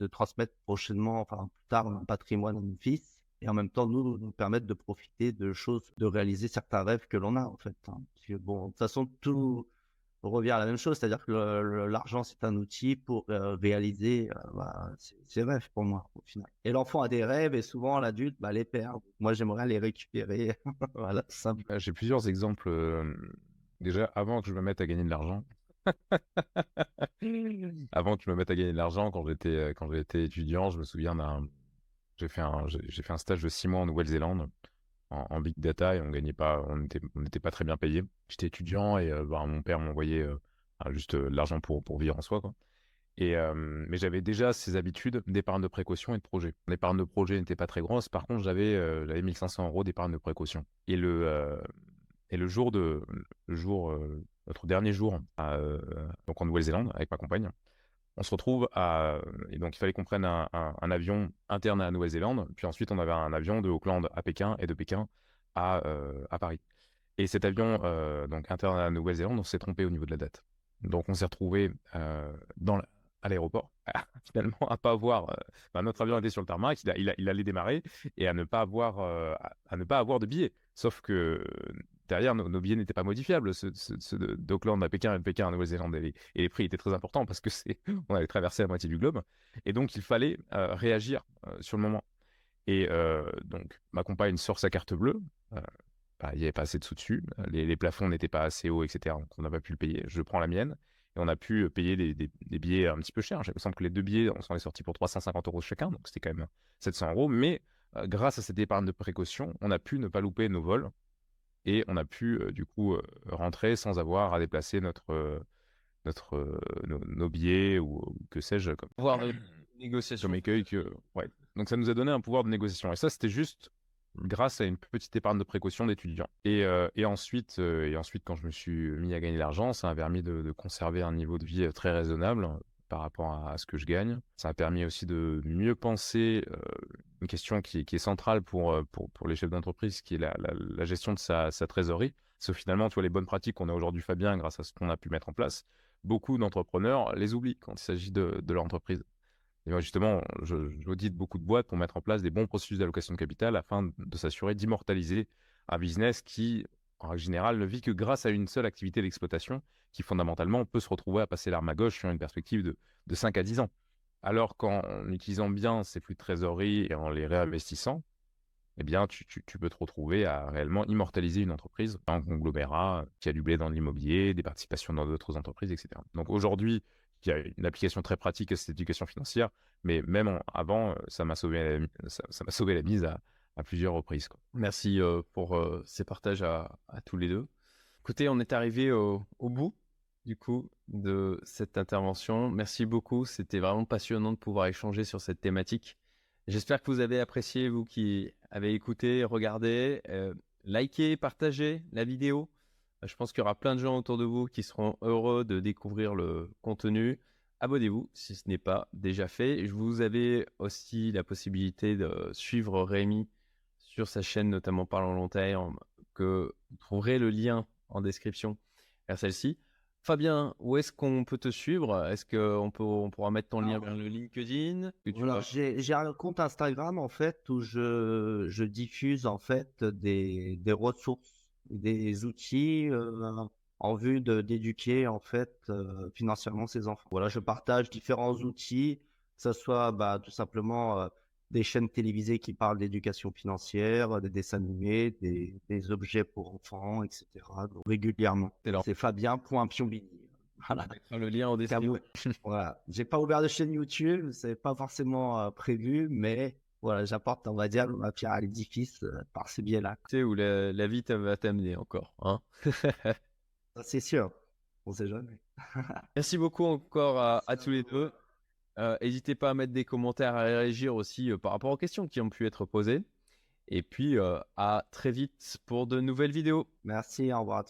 de transmettre prochainement, enfin plus tard, un patrimoine à mon fils et en même temps nous nous permettre de profiter de choses, de réaliser certains rêves que l'on a en fait. hein. Que bon, de toute façon, tout revient à la même chose, c'est-à-dire que l'argent c'est un outil pour euh, réaliser euh, bah, ses, rêves pour moi au final. Et l'enfant a des rêves et souvent l'adulte bah, les perd. Moi j'aimerais les récupérer. voilà, simple. J'ai plusieurs exemples. euh, déjà, avant que je me mette à gagner de l'argent, avant que je me mette à gagner de l'argent, quand j'étais euh, quand j'étais étudiant, je me souviens d'un, j'ai fait un j'ai fait un stage de six mois en Nouvelle-Zélande en, big data et on gagnait pas, on n'était on pas très bien payé. J'étais étudiant et euh, bah, mon père m'envoyait euh, juste l'argent pour pour vivre en soi quoi. Et mais j'avais déjà ces habitudes d'épargne de précaution et de projet. L'épargne de projet n'était pas très grosse. Par contre, j'avais j'avais 1500 euros d'épargne de précaution. Et le et le jour de le jour notre dernier jour euh, donc en Nouvelle-Zélande avec ma compagne, on se retrouve à et donc il fallait qu'on prenne un, avion interne à la Nouvelle-Zélande, puis ensuite on avait un avion de Auckland à Pékin et de Pékin à euh, à Paris. Et cet avion euh, donc interne à la Nouvelle-Zélande, on s'est trompé au niveau de la date. Donc on s'est retrouvé euh, dans à l'aéroport, finalement à pas avoir. euh, notre avion était sur le tarmac, il, allait démarrer et à ne pas avoir euh, à, ne pas avoir de billets. Sauf que euh, derrière nos, billets n'étaient pas modifiables, ceux, ceux- d'Auckland à Pékin et de Pékin à Nouvelle-Zélande et, les- prix étaient très importants parce que c'est on allait traverser la moitié du globe et donc il fallait euh, réagir euh, sur le moment. Et euh, donc ma compagne sort sa carte bleue. bah, il n'y avait pas assez de sous dessus, les, plafonds n'étaient pas assez hauts, etc. Donc on n'a pas pu le payer. Je prends la mienne et on a pu payer des, billets un petit peu chers. Il me semble que les deux billets, on s'en est sortis pour 350 euros chacun, donc c'était quand même 700 euros. Mais grâce à cette épargne de précaution, on a pu ne pas louper nos vols et on a pu euh, du coup euh, rentrer sans avoir à déplacer notre, euh, notre, nos, nos billets ou, ou que sais-je comme, Voir de négociation. comme écueil. Que, ouais. Donc ça nous a donné un pouvoir de négociation. Et ça, c'était juste grâce à une petite épargne de précaution d'étudiant. Et, euh, et, ensuite, euh, et ensuite, quand je me suis mis à gagner de l'argent, ça m'a permis de, de conserver un niveau de vie très raisonnable par rapport à, ce que je gagne. Ça m'a permis aussi de mieux penser euh, une question qui, est centrale pour, euh, pour, pour les chefs d'entreprise, qui est la, gestion de sa, sa trésorerie. Parce que finalement, tu vois, les bonnes pratiques qu'on a aujourd'hui, Fabien, grâce à ce qu'on a pu mettre en place, beaucoup d'entrepreneurs les oublient quand il s'agit de, de leur entreprise. Et moi, justement, j'audite beaucoup de boîtes pour mettre en place des bons processus d'allocation de capital afin de s'assurer d'immortaliser un business qui, en règle générale, ne vit que grâce à une seule activité d'exploitation qui, fondamentalement, peut se retrouver à passer l'arme à gauche sur une perspective de, de 5 à 10 ans. Alors qu'en utilisant bien ces flux de trésorerie et en les réinvestissant, eh bien, tu, tu- tu peux te retrouver à réellement immortaliser une entreprise, un conglomérat qui a du blé dans l'immobilier, des participations dans d'autres entreprises, etc. Donc aujourd'hui, il y a une application très pratique à cette éducation financière, mais même en- avant, ça m'a sauvé, la, ça m'a sauvé la mise à, à plusieurs reprises. Merci euh, pour euh, ces partages à, tous les deux. Écoutez, on est arrivé au, bout du coup, de cette intervention. Merci beaucoup. C'était vraiment passionnant de pouvoir échanger sur cette thématique. J'espère que vous avez apprécié, vous qui avez écouté, regardé, euh, liké, partagé la vidéo. Je pense qu'il y aura plein de gens autour de vous qui seront heureux de découvrir le contenu. Abonnez-vous si ce n'est pas déjà fait. Je vous avais aussi la possibilité de suivre Rémi sur sa chaîne, notamment Parlons long terme, que vous trouverez le lien en description vers celle-ci. Fabien, où est-ce qu'on peut te suivre? Est-ce qu'on peut, on pourra mettre ton lien vers le LinkedIn? J'ai un compte Instagram en fait où je, je diffuse en fait des, des ressources, des outils euh, en vue d'éduquer en fait euh, financièrement ses enfants. Voilà, je partage différents outils, que ce soit bah, tout simplement euh, des chaînes télévisées qui parlent d'éducation financière, des dessins animés, des, des, objets pour enfants, etc. Donc, régulièrement. C'est Fabien.piombini. Voilà. Le lien en description. voilà. J'ai pas ouvert de chaîne YouTube, c'est pas forcément euh, prévu, mais voilà, j'apporte, on va dire, ma pierre à l'édifice euh, par ce biais-là. Tu sais où la, la vie va t'amener encore, hein C'est sûr. On sait jamais. Merci beaucoup encore à, à tous les deux. Euh, n'hésitez pas à mettre des commentaires, à réagir aussi euh, par rapport aux questions qui ont pu être posées. Et puis, euh, à très vite pour de nouvelles vidéos. Merci, au revoir.